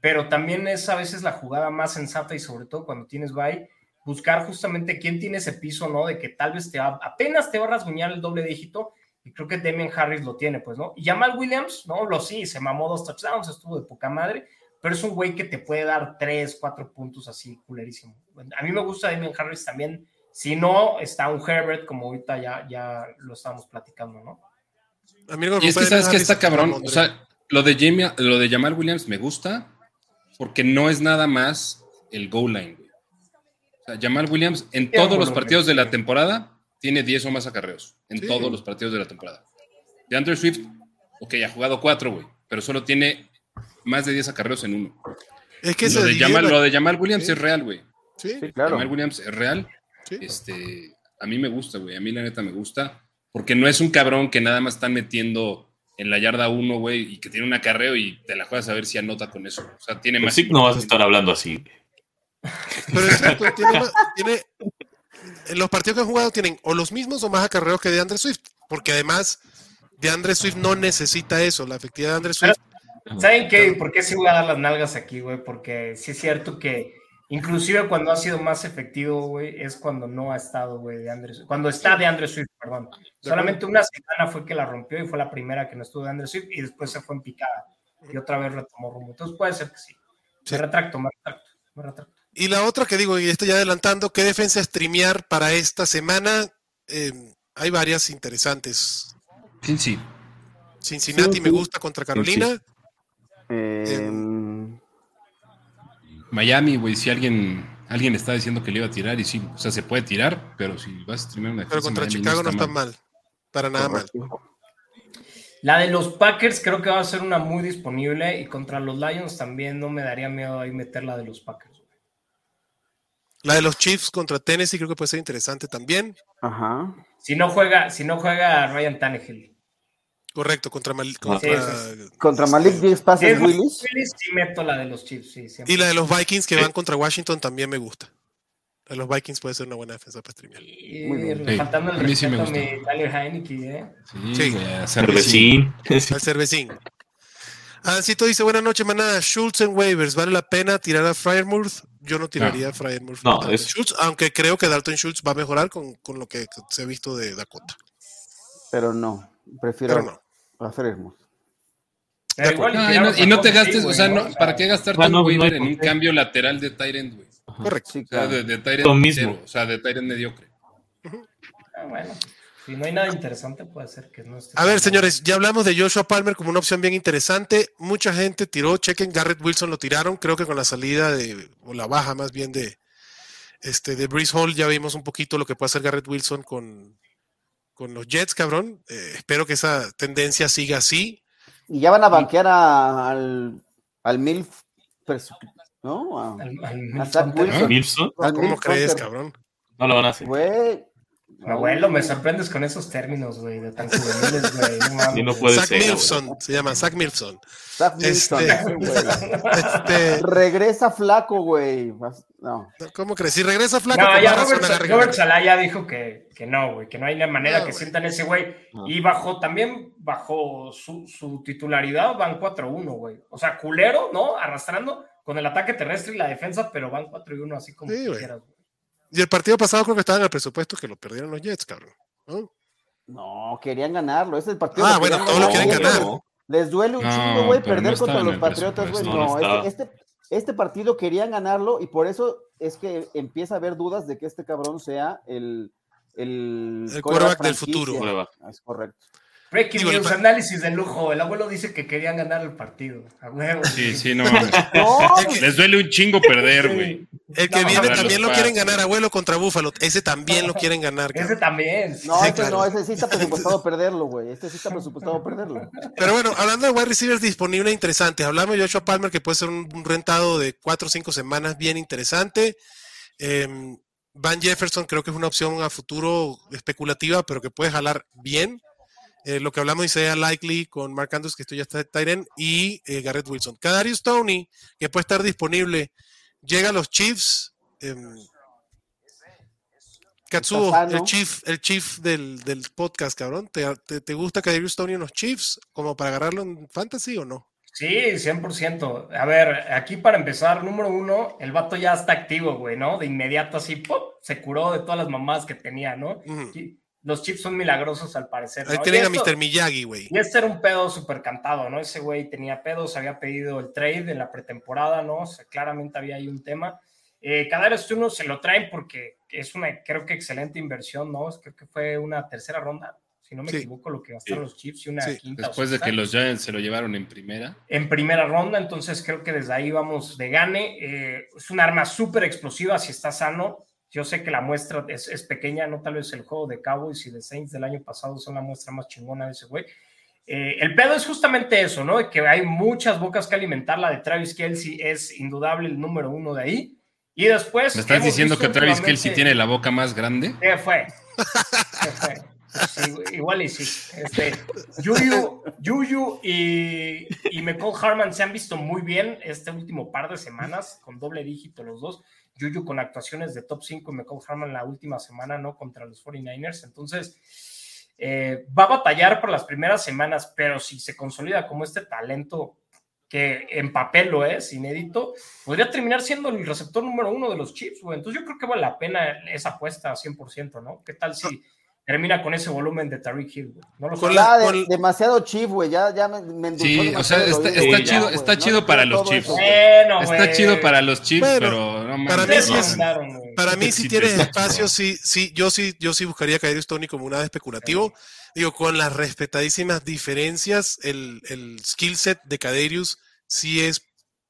pero también es a veces la jugada más sensata y sobre todo cuando tienes bye, buscar justamente quién tiene ese piso, ¿no? De que tal vez te va, apenas te va a rasguñar el doble dígito y creo que Damian Harris lo tiene, pues, ¿no? Y Jamal Williams, ¿no? Lo sí, se mamó dos touchdowns, estuvo de poca madre, pero es un güey que te puede dar tres, cuatro puntos así, culerísimo. A mí me gusta Damian Harris también. Si no, está un Herbert, como ahorita ya, ya lo estamos platicando, ¿no? A mí me Y es que sabes que está cabrón. O sea, lo de, Jamie, lo de Jamal Williams me gusta porque no es nada más el goal line, güey. O sea, Jamal Williams en todos los partidos de la temporada tiene 10 o más acarreos. En Sí. todos los partidos de la temporada. De Andrew Swift, ok, ha jugado 4, güey, pero solo tiene más de 10 acarreos en uno. es que lo, de Jamal, la- lo de Jamal Williams Sí. es real, güey. Sí, Sí, claro. Jamal Williams es real. sí. Este, a mí me gusta, güey. A mí la neta me gusta. Porque no es un cabrón que nada más están metiendo en la yarda uno, güey, y que tiene un acarreo y te la juegas a ver si anota con eso. O sea, tiene Pues más. sí, no vas a estar hablando así. Pero es cierto, tiene, ma- tiene- en los partidos que han jugado tienen o los mismos o más acarreos que de Andre Swift, porque además de Andre Swift no necesita eso, la efectividad de Andre Swift. ¿Saben qué? ¿Por qué sí voy a dar las nalgas aquí, güey? Porque sí es cierto que inclusive cuando ha sido más efectivo, güey, es cuando no ha estado, güey, de Andrés. Cuando está de Andrés Swift, perdón. Solamente una semana fue que la rompió y fue la primera que no estuvo de Andrés Swift y después se fue en picada. Y otra vez retomó rumbo. Entonces puede ser que sí. Sí. Me retracto, me retracto, me retracto. Y la otra que digo, y esto ya adelantando, ¿qué defensa streamear para esta semana? Eh, hay varias interesantes. Sí, sí. Cincinnati Sí, me sí. gusta contra Carolina. Eh, Miami, güey, si alguien, alguien está diciendo que le iba a tirar, y sí, o sea, se puede tirar, pero si vas a streamear una Pero contra Miami Chicago no está mal. Para nada mal. La de los Packers creo que va a ser una muy disponible y contra los Lions también no me daría miedo ahí meter la de los Packers. güey. La de los Chiefs contra Tennessee creo que puede ser interesante también. Ajá. Si no juega, si no juega Ryan Tannehill. Correcto, contra, Mal- Sí, contra- Contra Malik 10 Si pases es Willis. Willis, sí meto la de los Chiefs, sí. Y la de los Vikings que van contra Washington también me gusta. La de los Vikings puede ser una buena defensa para streamear. Y Muy bien. Sí, faltando el a mí sí me a gusta. mi Tyler Heineke, ¿eh? Sí, Sí. a Cervecín. Al cervecín. Ancito dice, buenas noches, manada. Schultz en waivers, ¿vale la pena tirar a Fryermuth? Yo no tiraría a Fryermuth. No, es- Schultz, aunque creo que Dalton Schultz va a mejorar con, con lo que se ha visto de Dakota. Pero no. Prefiero Pero no. Hacer hermoso. Pero igual No, y, no, y te gastes, sí, o sea, no. ¿para qué gastarte Ah, no, un no hay waiver en un qué. cambio lateral de Tyrant, güey? Correcto. Sí, O sea, claro. de, de Tyrant Lo mismo. cero, o sea, de Tyrant mediocre. Ah, bueno, si no hay nada interesante, puede ser que no esté. A ver, señores, ya hablamos de Joshua Palmer como una opción bien interesante. Mucha gente tiró, chequen, Garrett Wilson lo tiraron. Creo que con la salida de, o la baja más bien de, este, de Breeze Hall, ya vimos un poquito lo que puede hacer Garrett Wilson con, con los Jets, cabrón. Eh, espero que esa tendencia siga así. Y ya van a banquear a- al, al Milf, ¿no? A- Al- al- a Zach Wilson. ¿Cómo crees, cabrón? No lo van a hacer. Güey. Abuelo, me sorprendes con esos términos, güey, de tan juveniles, güey. No mames. Y no puede Zach ser. Milson, se llama Zach Milson. Zach Wilson, Este-. Este, Regresa flaco, güey. No. ¿Cómo crees? Si regresa flaco, No, con ya Robert, Robert. Salah ya dijo que, que no, güey, que no hay manera No, que güey. sientan ese güey. No. Y bajo, también bajo su, su titularidad van 4-1, güey. O sea, culero, ¿no? Arrastrando con el ataque terrestre y la defensa, pero van 4 1, así como Sí, quieras, güey. Y el partido pasado creo que estaba en el presupuesto que lo perdieron los Jets, cabrón. ¿no? No, querían ganarlo. Ese es el partido. Ah, bueno, querían todo lo quieren ganar. Les duele un No, chingo, güey, perder no contra los Patriotas, güey. No, este, este, este partido querían ganarlo y por eso es que empieza a haber dudas de que este cabrón sea el, el, El quarterback del futuro. Es correcto. Breaking news, análisis de lujo. El abuelo dice que querían ganar el partido. A huevo. Sí, sí, no Les duele un chingo perder, güey. El que No, viene también lo quieren ganar, abuelo, contra Búfalo. Ese también lo quieren ganar. Ese cabrón. también. no, Sí, este claro. no, ese sí está presupuestado perderlo, güey. Este sí está presupuestado perderlo. Pero bueno, hablando de wide receivers disponibles interesantes, hablamos de Joshua Palmer, que puede ser un un rentado de cuatro o cinco semanas bien interesante. Em, Van Jefferson creo que es una opción a futuro especulativa, pero que puede jalar bien. Eh, lo que hablamos de Isaiah Likely con Mark Andrews, que esto ya está de Tyren, y eh, Garrett Wilson. Kadarius Tony, que puede estar disponible, llega a los Chiefs. em, Katsuo, el chief, el chief del, del podcast, cabrón. ¿Te, te, te gusta Kadarius Tony en los Chiefs como para agarrarlo en fantasy o no? Sí, 100%. A ver, aquí para empezar, número uno, el vato ya está activo, güey, ¿no? De inmediato así, se curó de todas las mamás que tenía, ¿no? Qui- los chips son milagrosos al parecer. Ahí ¿no? tienen Y a Mr. Miyagi, güey. Y este era un pedo súper cantado, ¿no? Ese güey tenía pedos, había pedido el trade en la pretemporada, ¿no? O sea, claramente había ahí un tema. Eh, Kadarius Turner se lo traen porque es una, creo que excelente inversión, ¿no? Creo que fue una tercera ronda, si no me Sí. equivoco, lo que gastaron los chips y una Sí. quinta. o Después de que los Giants se lo llevaron en primera. en primera ronda, entonces creo que desde ahí vamos de gane. Eh, es un arma súper explosiva si está sano. Yo sé que la muestra es, es pequeña, no tal vez el juego de Cowboys y de Saints del año pasado son la muestra más chingona de ese güey. Eh, el pedo es justamente eso, ¿no? Que hay muchas bocas que alimentar. La de Travis Kelsey es indudable el número uno de ahí. Y después. ¿Me estás diciendo que Travis Kelsey tiene la boca más grande? ¿Qué fue? ¿Qué fue? Sí, igual y sí. Este, Yuyu, Yuyu y, y McCall Harman se han visto muy bien este último par de semanas, con doble dígito los dos. Yuyu con actuaciones de top 5 y McCall Harman la última semana, ¿no? Contra los 49ers. Entonces, eh, va a batallar por las primeras semanas, pero si se consolida como este talento que en papel lo es, inédito, podría terminar siendo el receptor número uno de los Chips, güey. Entonces yo creo que vale la pena esa apuesta 100%, ¿no? ¿Qué tal si termina con ese volumen de Tariq Hill, güey? No lo Con sé. la- de- con- demasiado chief, güey. Ya, ya me, me Sí, o sea, está- está chido- ya, está chido no para los Chiefs. Bueno, Está güey. chido para los Chiefs, Bueno, pero no para mí sí no, es-. Para mí, si Sí, tienes sí, espacio, sí. sí, sí, yo sí, yo sí buscaría a Kadarius Tony como una especulativo. Digo, con las respetadísimas diferencias, el, el skill set de Kadarius sí es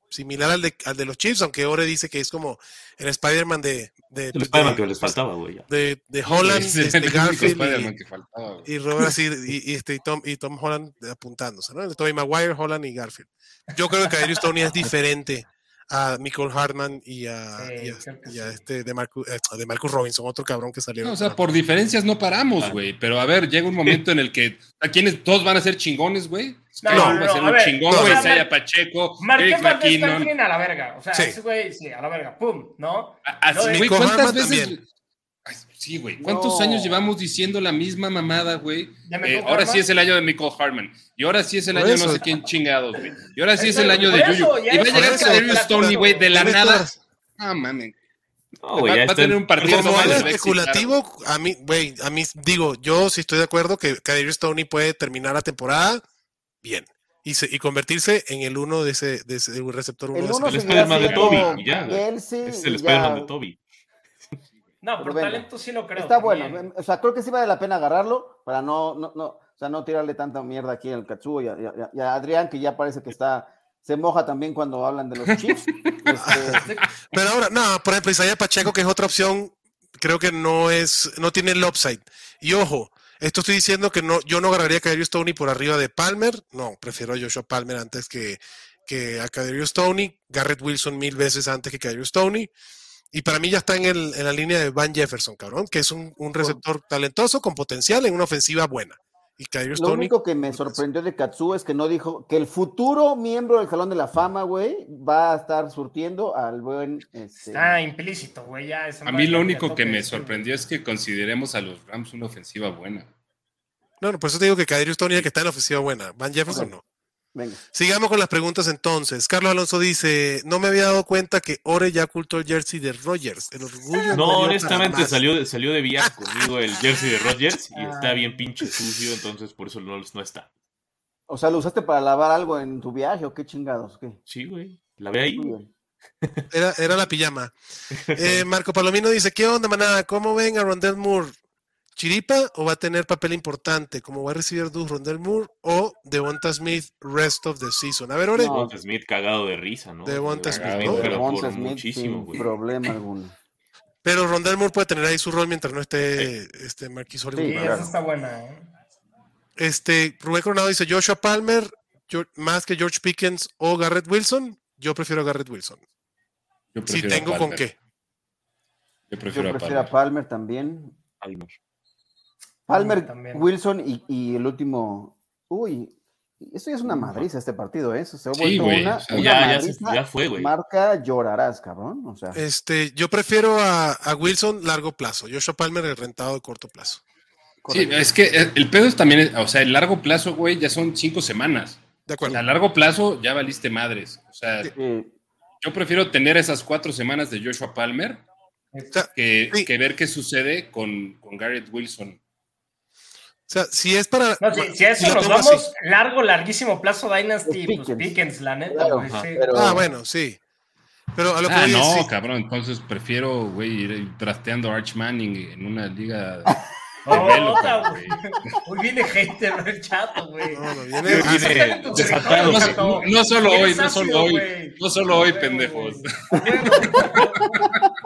similar al de, al de los Chiefs, aunque Ore dice que es como el Spider-Man de, de, El Spider-Man de- que les faltaba, güey. de- de Holland, Ese este, el Garfield y, que faltaba, y Robert así, y, y este, y Tom, y Tom Holland apuntándose, ¿no? Tobey Maguire, Holland y Garfield. Yo creo que Kadarius Tony es diferente a Michael Hartman y a, Sí, y a- creo que y a sí. este de, Marcus, eh, de Marcus Robinson, otro cabrón que salió. No, o sea, por diferencias no paramos, Ah. güey. Pero a ver, llega un momento en el que a quienes todos van a ser chingones, güey. No, no, va a ser a un ver, chingón, no, güey. no, Mar- Pacheco, Eric McKinnon. A la verga. O sea, Sí. ese güey, sí, a la verga. Pum, ¿no? Así, güey, Nico ¿cuántas Harman veces? también. Sí, güey. ¿Cuántos No. años llevamos diciendo la misma mamada, güey? ¿De Eh, ahora sí es el año de Michael Harman. Y ahora sí es el Por año eso. no sé quién chingados, güey. Y ahora sí es el año de Yuyu. Y va a llegar pero- Tony, güey, de la nada. Ah, mames. No, güey, Va- a tener en- un partido Como más algo de especulativo, a mí, güey, a mí digo, yo sí estoy de acuerdo que Kadarius Tony puede terminar la temporada bien y, se- y convertirse en el uno de ese, de ese receptor uno El de ese uno el seguirá Spider-Man de Toby, y ya, Es el Spider-Man ya. de Toby. No, Pero por venga. talento sí lo creo. Está también. bueno. O sea, creo que sí vale la pena agarrarlo para no, no, no, o sea, no tirarle tanta mierda aquí al Katsuo y a, y a- y a Adrián, que ya parece que está, se moja también cuando hablan de los Chiefs. Este, Pero ahora, no, por ejemplo, Isaiah Pacheco, que es otra opción, creo que no es, no tiene el upside. Y ojo, esto estoy diciendo que no, yo no agarraría a Kadarius Tony por arriba de Palmer. No, prefiero a Joshua Palmer antes que, que a Kadarius Tony. Garrett Wilson mil veces antes que Kadarius Tony. Y para mí ya está en, el- en la línea de Van Jefferson, cabrón, que es un, un receptor talentoso con potencial en una ofensiva buena. Y lo Tony. único que me sorprendió de Katsuo es que no dijo que el futuro miembro del Salón de la Fama, güey, va a estar surtiendo al buen. Este, Está implícito, güey. Ya A mí lo único que me sorprendió es que consideremos a los Rams una ofensiva buena. No, no, por eso te digo que Kadarius Tony es el que está en la ofensiva buena. Van Jefferson no. Venga. Sigamos con las preguntas entonces. Carlos Alonso dice, no me había dado cuenta que Ore ya ocultó el jersey de Rogers. El orgullo. No, honestamente salió, de- salió de viaje conmigo el jersey de Rodgers y Ah. está bien pinche sucio, entonces por eso no, no está. O sea, ¿lo usaste para lavar algo en tu viaje o qué chingados? ¿Qué? Sí, güey. La ve ahí. Era, era la pijama. Eh, Marco Palomino dice, ¿qué onda, manada? ¿Cómo ven a Rondell Moore? ¿Chiripa o va a tener papel importante? ¿Cómo va a recibir dos Rondell Moore o Devonta Smith rest of the season? A ver, Ore. No. Devonta Smith cagado de risa, ¿no? Devonta Smith, ¿no? pero por Smith muchísimo, sin güey. problema alguno. Pero Rondell Moore puede tener ahí su rol mientras no esté este, Marquis Hollywood. Sí, esa está buena, ¿eh? Este, Rubén Coronado dice Joshua Palmer, más que George Pickens o Garrett Wilson. Yo prefiero a Garrett Wilson. Yo Si prefiero a tengo con Palmer. qué. Yo Yo prefiero a prefiero a Palmer. Palmer también. Palmer. Palmer, también. Wilson y, y el último. Uy, eso ya es una madriza este partido, ¿eh? Se ha Sí, güey, una, o sea, una ya- ya se- madriza. ya fue, güey. Marca llorarás, cabrón. O sea, Este, yo prefiero a, a Wilson largo plazo. Joshua Palmer el rentado de corto plazo. Sí, es que el pedo es también, o sea, el largo plazo, güey, ya son cinco semanas. De O acuerdo. sea, a largo plazo ya valiste madres. O sea, Eh, yo prefiero tener esas cuatro semanas de Joshua Palmer O sea, que, Sí. que ver qué sucede con, con Garrett Wilson. Sea, si es para. No, si, si a eso nos vamos, así. largo, larguísimo plazo Dynasty, Los pues Pickens. Pickens, la neta, Claro, sí. pero- Ah, bueno, sí. Pero a lo que Ah, voy no, cabrón. Entonces prefiero, güey, ir drafteando a Arch Manning en una liga. Güey. Hoy viene gente, ¿no? El chato, güey. No, no, viene- Viene desatado. No, solo hoy, no solo hoy, no solo hoy, pendejos.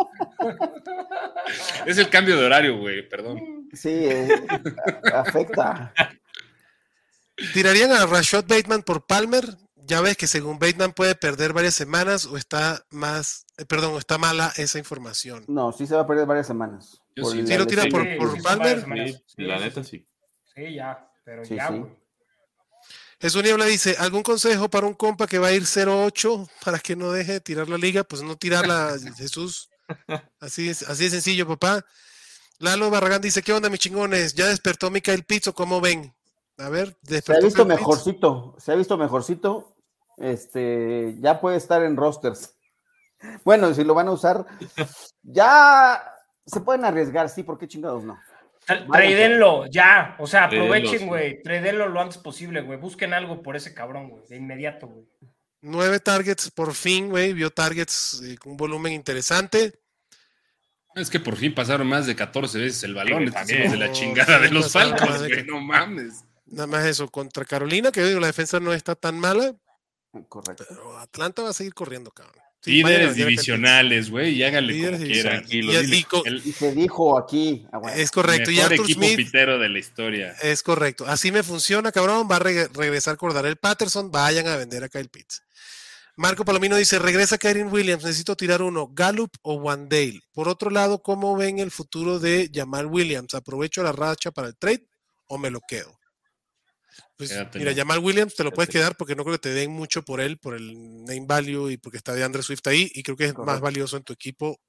Es el cambio de horario, güey, perdón. Sí, eh, afecta. ¿Tirarían a Rashad Bateman por Palmer? Ya ves que según Bateman puede perder varias semanas o está más, eh, perdón, o está mala esa información. No, sí se va a perder varias semanas. Yo Por sí. la Sí lo tira por- Sí, Palmer. la neta, sí. sí. Ya, pero Sí, ya, güey. Jesús Niebla dice, ¿algún consejo para un compa que va a ir 0-8 para que no deje de tirar la liga? Pues no tirarla, Jesús. Así es, así de sencillo, papá. Lalo Barragán dice, ¿qué onda, mis chingones? ¿Ya despertó Mikael Pizzo? ¿Cómo ven? A ver, Se ha despertó. visto Kyle mejorcito, se ha visto mejorcito. Este, ya puede estar en rosters. Bueno, si lo van a usar, ya se pueden arriesgar, sí, ¿por qué chingados no? Tradenlo, ya. O sea, aprovechen, güey. Tradenlo lo antes posible, güey. Busquen algo por ese cabrón, güey. De inmediato, güey. Nueve targets por fin, güey. Vio targets eh, con un volumen interesante. Es que por fin pasaron más de 14 veces el balón. Sí, también. de la No, chingada de los Falcons, de que- No mames. Nada más eso. Contra Carolina, que yo digo, la defensa no está tan mala, Correcto. pero Atlanta va a seguir corriendo, cabrón. Sí, Líderes divisionales, güey, y háganle Líderes como quieran. Tranquilo, Y- dile. y El Y se dijo aquí, ah, bueno, es correcto. Y mejor Arthur equipo Smith pitero de la historia. es correcto. Así me funciona, cabrón. Va a reg- regresar Cordarel Patterson. Vayan a vender a Kyle Pitts. Marco Palomino dice: regresa Kyrie Williams. Necesito tirar uno, Gallup o Wandale. Por otro lado, ¿cómo ven el futuro de Jamal Williams? ¿Aprovecho la racha para el trade o me lo quedo? Pues, mira, Jamal Williams te lo puedes quedar porque no creo que te den mucho por él, por el name value y porque está de Andre Swift ahí. Y creo que es más valioso en tu equipo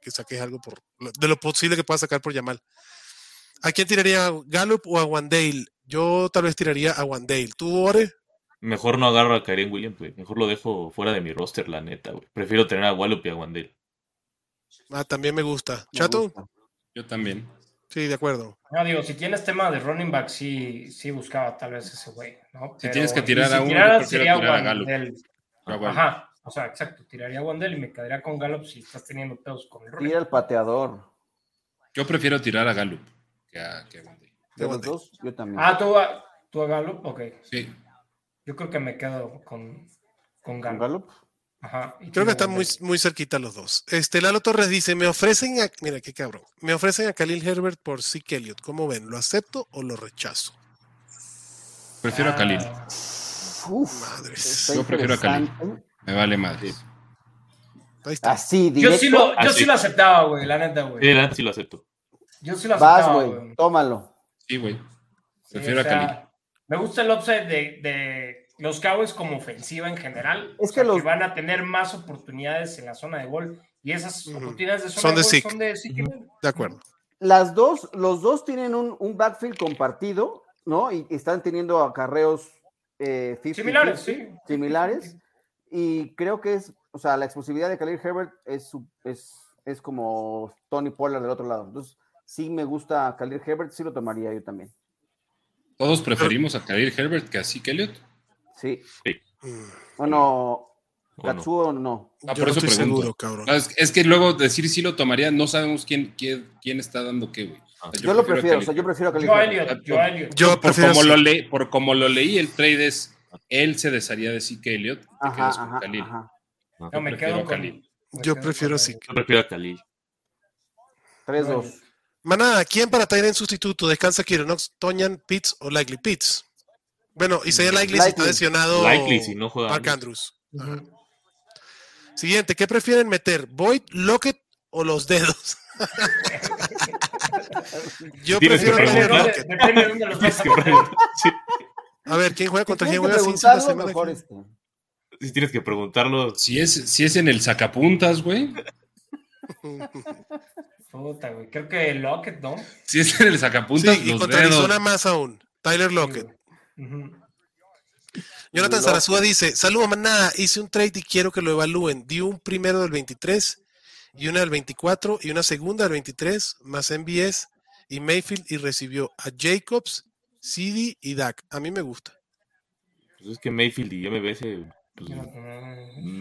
que saques algo por de lo posible que puedas sacar por Jamal. ¿A quién tiraría? ¿A Gallup o a Wandale? Yo tal vez tiraría a Wandale. ¿Tú, Ore? Mejor no agarro a Karen Williams, güey. Mejor lo dejo fuera de mi roster, la neta, güey. Prefiero tener a Wallup y a Wandale. Ah, también me gusta. me ¿Chato? gusta. Yo también. Sí, de acuerdo. No, digo, si tienes tema de running back, sí, sí buscaba tal vez ese güey, ¿no? Si tienes que tirar y si a uno, sería tirar a Gallup. Wandel. Ajá, o sea, exacto, tiraría a Wandel y me quedaría con Gallup si estás teniendo pedos con el running Tira el pateador. Yo prefiero tirar a Gallup que a, que a Wandale. De los dos, yo también. Ah, ¿tú a, tú a Gallup, ok. Sí. Yo creo que me quedo con, con ¿Con Gallup. Ajá, Creo que están muy, muy cerquita los dos. Este Lalo Torres dice: Me ofrecen a. Mira qué cabrón. Me ofrecen a Khalil Herbert por Zeke Elliott. ¿Cómo ven? ¿Lo acepto o lo rechazo? Prefiero a Khalil. Ah, Uf, Madres. Yo prefiero a Khalil. Me vale más. Ahí está. Así, Yo directo. sí lo, yo Así. sí lo aceptaba, güey, la neta, Sí, güey. la neta sí lo acepto. Yo sí lo Vas, aceptaba, güey, güey. tómalo. Sí, güey. Sí, Prefiero a Khalil. Me gusta el upside de, de los Cowboys como ofensiva en general. Es o que sea, los- van a tener más oportunidades en la zona de gol. Y esas Ujú. oportunidades de zona Son de, de gol son de. De acuerdo. Las dos, los dos tienen un, un backfield compartido, ¿no? Y están teniendo acarreos eh, 50-50, Similares, sí. Similares. Y creo que es, o sea, la explosividad de Khalil Herbert es, su- es, es como Tony Pollard del otro lado. Entonces, sí me gusta Khalil Herbert, sí lo tomaría yo también. Todos preferimos a Khalil Herbert que a Zeke Elliott. Sí. Mm, Bueno. Katsuo no. Ah, Yo por no eso estoy pregunto. seguro, cabrón. Ah, Es, es que luego decir si lo tomaría, no sabemos quién, quién, quién está dando qué, güey. O sea, Yo, lo a prefiero, o sea, yo prefiero a Khalil Joe Herbert. Elliott, Joe Elliott. Yo por prefiero como, así. lo leí, por como lo leí, el trade es él se desharía de Zeke Elliott. Te Ajá, quedas con ajá, Khalil. ajá. No, me prefiero quedo a con. Khalil. me Yo prefiero así. Khalil. Yo prefiero a Khalil. 3-2. Manada, ¿quién para traer en sustituto? ¿Descansa Kirenox, Toñan, Pitts o Likely Pitts? Bueno, y sería Likely, si está lesionado Likely, si no juega Mark Andrews. Siguiente, ¿qué prefieren meter? ¿Boyd, Lockett o los dedos? Yo Tienes prefiero meter Lockett. sí, A ver, ¿quién juega contra quién juega mejor este. sí tienes que preguntarlo. Si es, si es en el sacapuntas, güey. Puta, güey. Creo que Lockett, ¿no? Si es en el Sí, sacapuntas, y los contra dedos. Arizona más aún. Tyler Lockett. Ujú. Jonathan. Sarasúa dice, saludos manada, hice un trade y quiero que lo evalúen. Di un primero del 23 y una del 24 y una segunda del 23 más MBS y Mayfield y recibió a Jacobs, CD y Dak. A mí me gusta. Pues es que Mayfield y MBS pues,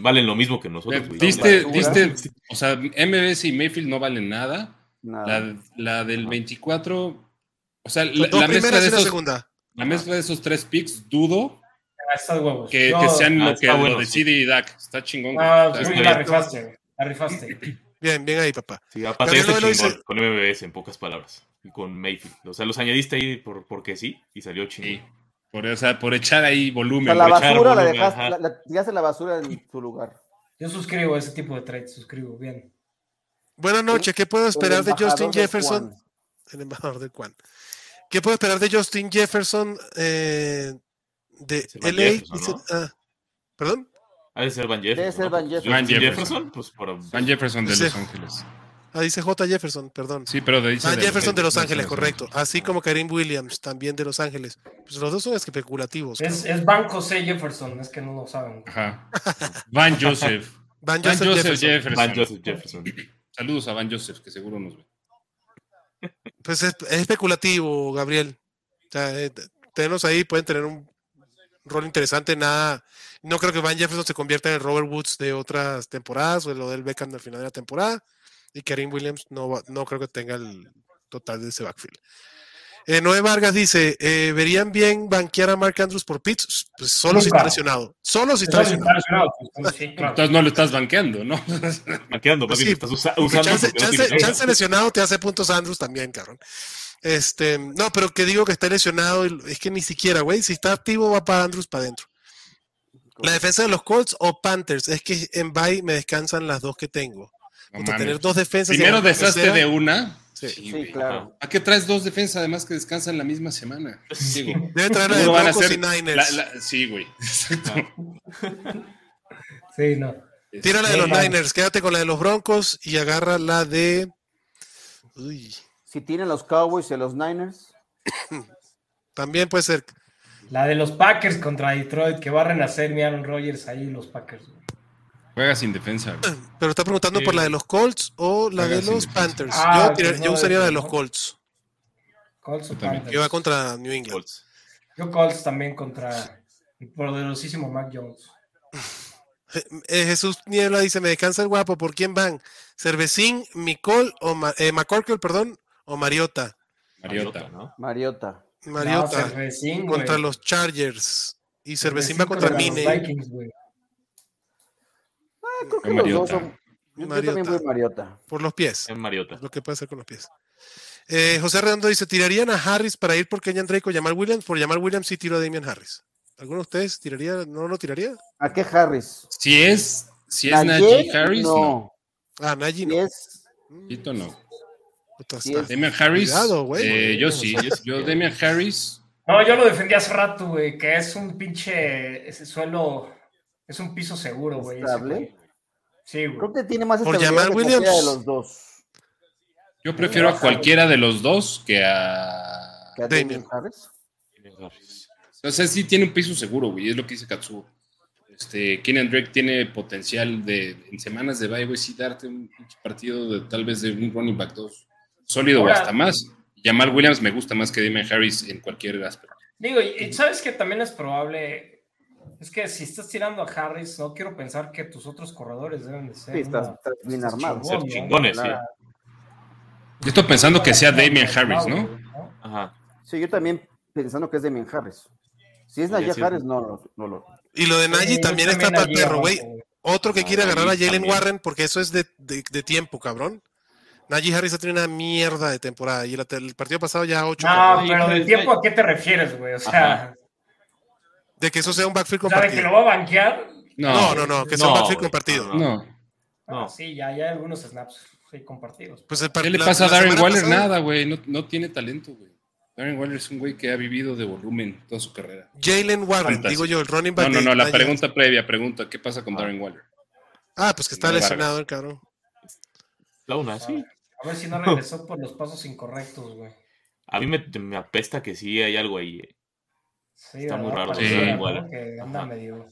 valen lo mismo que nosotros. güey. Diste, diste, o sea, MBS y Mayfield no valen nada. Nada. La, la del 24, o sea, la, la mezcla de esos, segunda. la mezcla de esos tres picks, dudo Ah, que, Yo- que sean Ah, lo que está lo bueno, de sí. Y Dak. Está chingón. Ah, sí, está la bien. rifaste. La rifaste. Bien, bien ahí, papá. Sí, este chingón dice- con MBS en pocas palabras. Y con Mayfield. O sea, los añadiste ahí por, porque sí y salió chingón. sí. Por, o sea, por echar ahí O volumen. sea, la basura la dejaste, la, la- tiraste la basura en su lugar. Yo suscribo ese tipo de trades, suscribo, bien. Buenas noches. ¿Qué puedo esperar de Justin de Jefferson? El embajador de Juan. ¿Qué puedo esperar de Justin Jefferson eh, de LA? Jefferson, Dice- ¿no? ah, ¿Perdón? Ha de ser Van Jefferson. Debe ser ¿no? Van Pues, Jefferson. Van Jefferson. Pues por. Van Jefferson de Sí. Los Ángeles. Ah, dice J. Jefferson, perdón. Sí, pero de dice Van de- Jefferson de Los Ángeles, correcto. Así como Karim Williams, también de Los Ángeles. Pues los dos son especulativos. Es, cabrón. es Banco C. Jefferson, es que no lo saben. Ajá. Van Joseph. Van Van Joseph Jefferson. Jefferson. Van Joseph Jefferson. Saludos a Van Joseph, que seguro nos ve. Pues es, es especulativo, Gabriel. O sea, eh, tenerlos ahí pueden tener un rol interesante. Nada, no creo que Van Jefferson se convierta en el Robert Woods de otras temporadas o en lo del Beckham al final de la temporada. Y Karim Williams no, va- no creo que tenga el total de ese backfield. Eh, Noé Vargas dice: eh, ¿Verían bien banquear a Mark Andrews por Pitts? Pues solo si está lesionado. Solo si está Entonces, lesionado. pues, sí, claro. Entonces no lo estás banqueando, ¿no? Maqueando, Pues sí, estás usa- usando chance, porque no chance- chance lesionado te hace puntos Andrews también, cabrón. Este, no, pero que digo que está lesionado, es que ni siquiera, güey, si está activo va para Andrews para adentro. La defensa de los Colts o Panthers, es que en bye me descansan las dos que tengo. Puta, mames. tener dos defensas. y Primero a tercera- de una. Sí. Sí, güey. claro. ¿A qué traes dos defensas además que descansan la misma semana? Digo, Debe traer la de seguro van a Broncos y ser Niners. la- la- sí, güey. Exacto. Sí, no. Tira la de los Sí. Niners, quédate con la de los Broncos y agarra la de. Uy, Si tienen los Cowboys y los Niners, también puede ser. La de los Packers contra Detroit, que va a renacer mi Aaron Rodgers ahí, los Packers. Juega sin defensa. güey. Pero está preguntando Sí. por la de los Colts o la Juega de los defensa. Panthers. Ah, yo, tira- yo usaría la de los Colts, Colts o Yo también. Panthers. que va contra New England. Colts. Yo Colts también contra el poderosísimo Mac Jones. Eh, Jesús Niebla dice, me descansa el guapo, ¿por quién van? ¿Cervecín, Micol o Ma- eh, McCorkle, perdón, o Mariota? Mariota. ¿no? Mariota. Mariota No, contra los Chargers y Cervecín Cervecín va contra los Mine. Vikings, güey. Creo que Yo los dos Mariota. son. Yo, yo Mariota. también voy Mariota. por los pies, En Mariota. lo que puede hacer con los pies. Eh, José Redondo dice, ¿tirarían a Harris para ir por Kenyan Drake o Jamal Williams? Por Jamal Williams sí tiro a Damian Harris. ¿Alguno de ustedes tiraría? ¿No lo tiraría? ¿A qué Harris? Si es, si es Najee, Harris, no. no. Ah, Najee Si no. es no. Si está- es- Damian Harris. Cuidado, güey. eh, yo sí. Yo Damian Harris. No, yo lo defendí hace rato, güey, que es un pinche, ese suelo, es un piso seguro, güey. ese, Estable. güey. Sí, güey. creo que tiene más Por que cualquiera Williams. de los dos. Yo prefiero a cualquiera de los dos que a. Que a Damian. Damian Harris. O sea, sí tiene un piso seguro, güey. Es lo que dice Katsuo. Este, Kenyan Drake tiene potencial de en semanas de bye, güey, sí darte un partido de tal vez de un running back 2 sólido o hasta más. Jamal Williams me gusta más que Damian Harris en cualquier aspecto. Digo, y sabes que también es probable, es que si estás tirando a Harris, no quiero pensar que tus otros corredores deben de ser Sí, estás, una- estás bien estás armado. chingón, Ser ¿no? chingones, sí. Claro. Yo estoy pensando que sea Damian Harris, ¿no? ¿no? Ajá. Sí, yo también pensando que es Damian Harris. Si es Najee sí. Harris, no, lo- no lo. Y lo de Najee Sí, también está para el perro, güey. Otro que Ah, quiere agarrar a Jalen también. Warren porque eso es de, de- de tiempo, cabrón. Najee Harris ha tenido una mierda de temporada y el partido pasado ya 8. No, pero del tiempo a qué te refieres, güey. O sea, Ajá. De que eso sea un backfield ¿sabe que compartido. lo va a banquear? No, no, no, que sea un No, backfield güey, compartido. no, No. No. Ah, sí, ya, ya hay algunos snaps sí, compartidos. Pues el ¿Qué le la- pasa a Darren Waller? pasada, Nada, güey. No, no tiene talento, güey. Darren Waller es un güey que ha vivido de volumen toda su carrera. Jalen Warren, digo yo, el running back. No, no, no. La pregunta previa, pregunta. ¿Qué pasa con Darren Waller? Ah, pues que está No, lesionado el cabrón. La una, sí. A ver si no regresó por los pasos incorrectos, güey. A mí me, me apesta que sí hay algo ahí. eh. Sí, Está muy raro, sí. ¿no? igual. Que anda medio.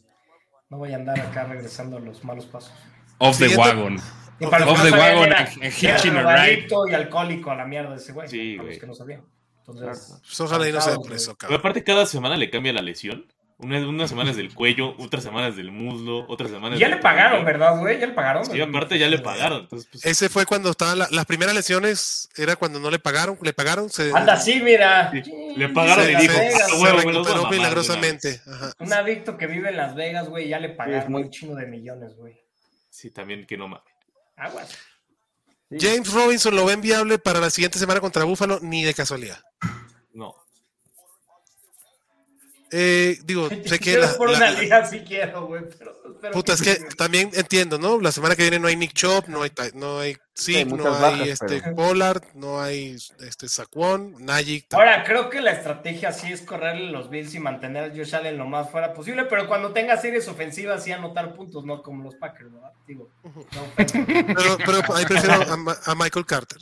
No voy a andar acá regresando a los malos pasos. Off the Siguiente- wagon. Y para Off the no wagon era, and- hitching a drogadicto y alcohólico a la mierda ese güey. Sí, güey. que no sabían. Entonces, Pues ojalá y no sea cansados, por eso, güey. Pero cabrón. aparte, cada semana le cambia la lesión. Una, unas semanas del cuello, otras semanas del muslo, otras semanas. Y ya del le pagaron, tobillo. ¿verdad, güey? Ya le pagaron. Sí, aparte ya le pagaron. Entonces, pues, Ese fue cuando estaban la- las primeras lesiones, era cuando no le pagaron, le pagaron, se, Anda así, mira. Sí, le pagaron y dijo, "Ah, milagrosamente. Ajá. Un adicto que vive en Las Vegas, güey, ya le pagaron es muy- un chino de millones, güey. sí, también que no mames. Aguas. Sí. James Robinson lo ven viable para la siguiente semana contra Búfalo, ni de casualidad. No. Eh, digo, sé que Yo la, por la- una liga sí quiero, güey, pero... pero puta, es que también entiendo, ¿no? La semana que viene no hay Nick Chop, no hay, no hay Zeke, no hay bajas, este pero- Pollard, no hay este Saquon, Najik. Ahora, creo que la estrategia sí es correrle los Bills y mantener a Josh Allen lo más fuera posible, pero cuando tenga series ofensivas sí anotar puntos, no como los Packers, ¿verdad? Digo, no. Pero, pero ahí prefiero a, Ma- a Michael Carter.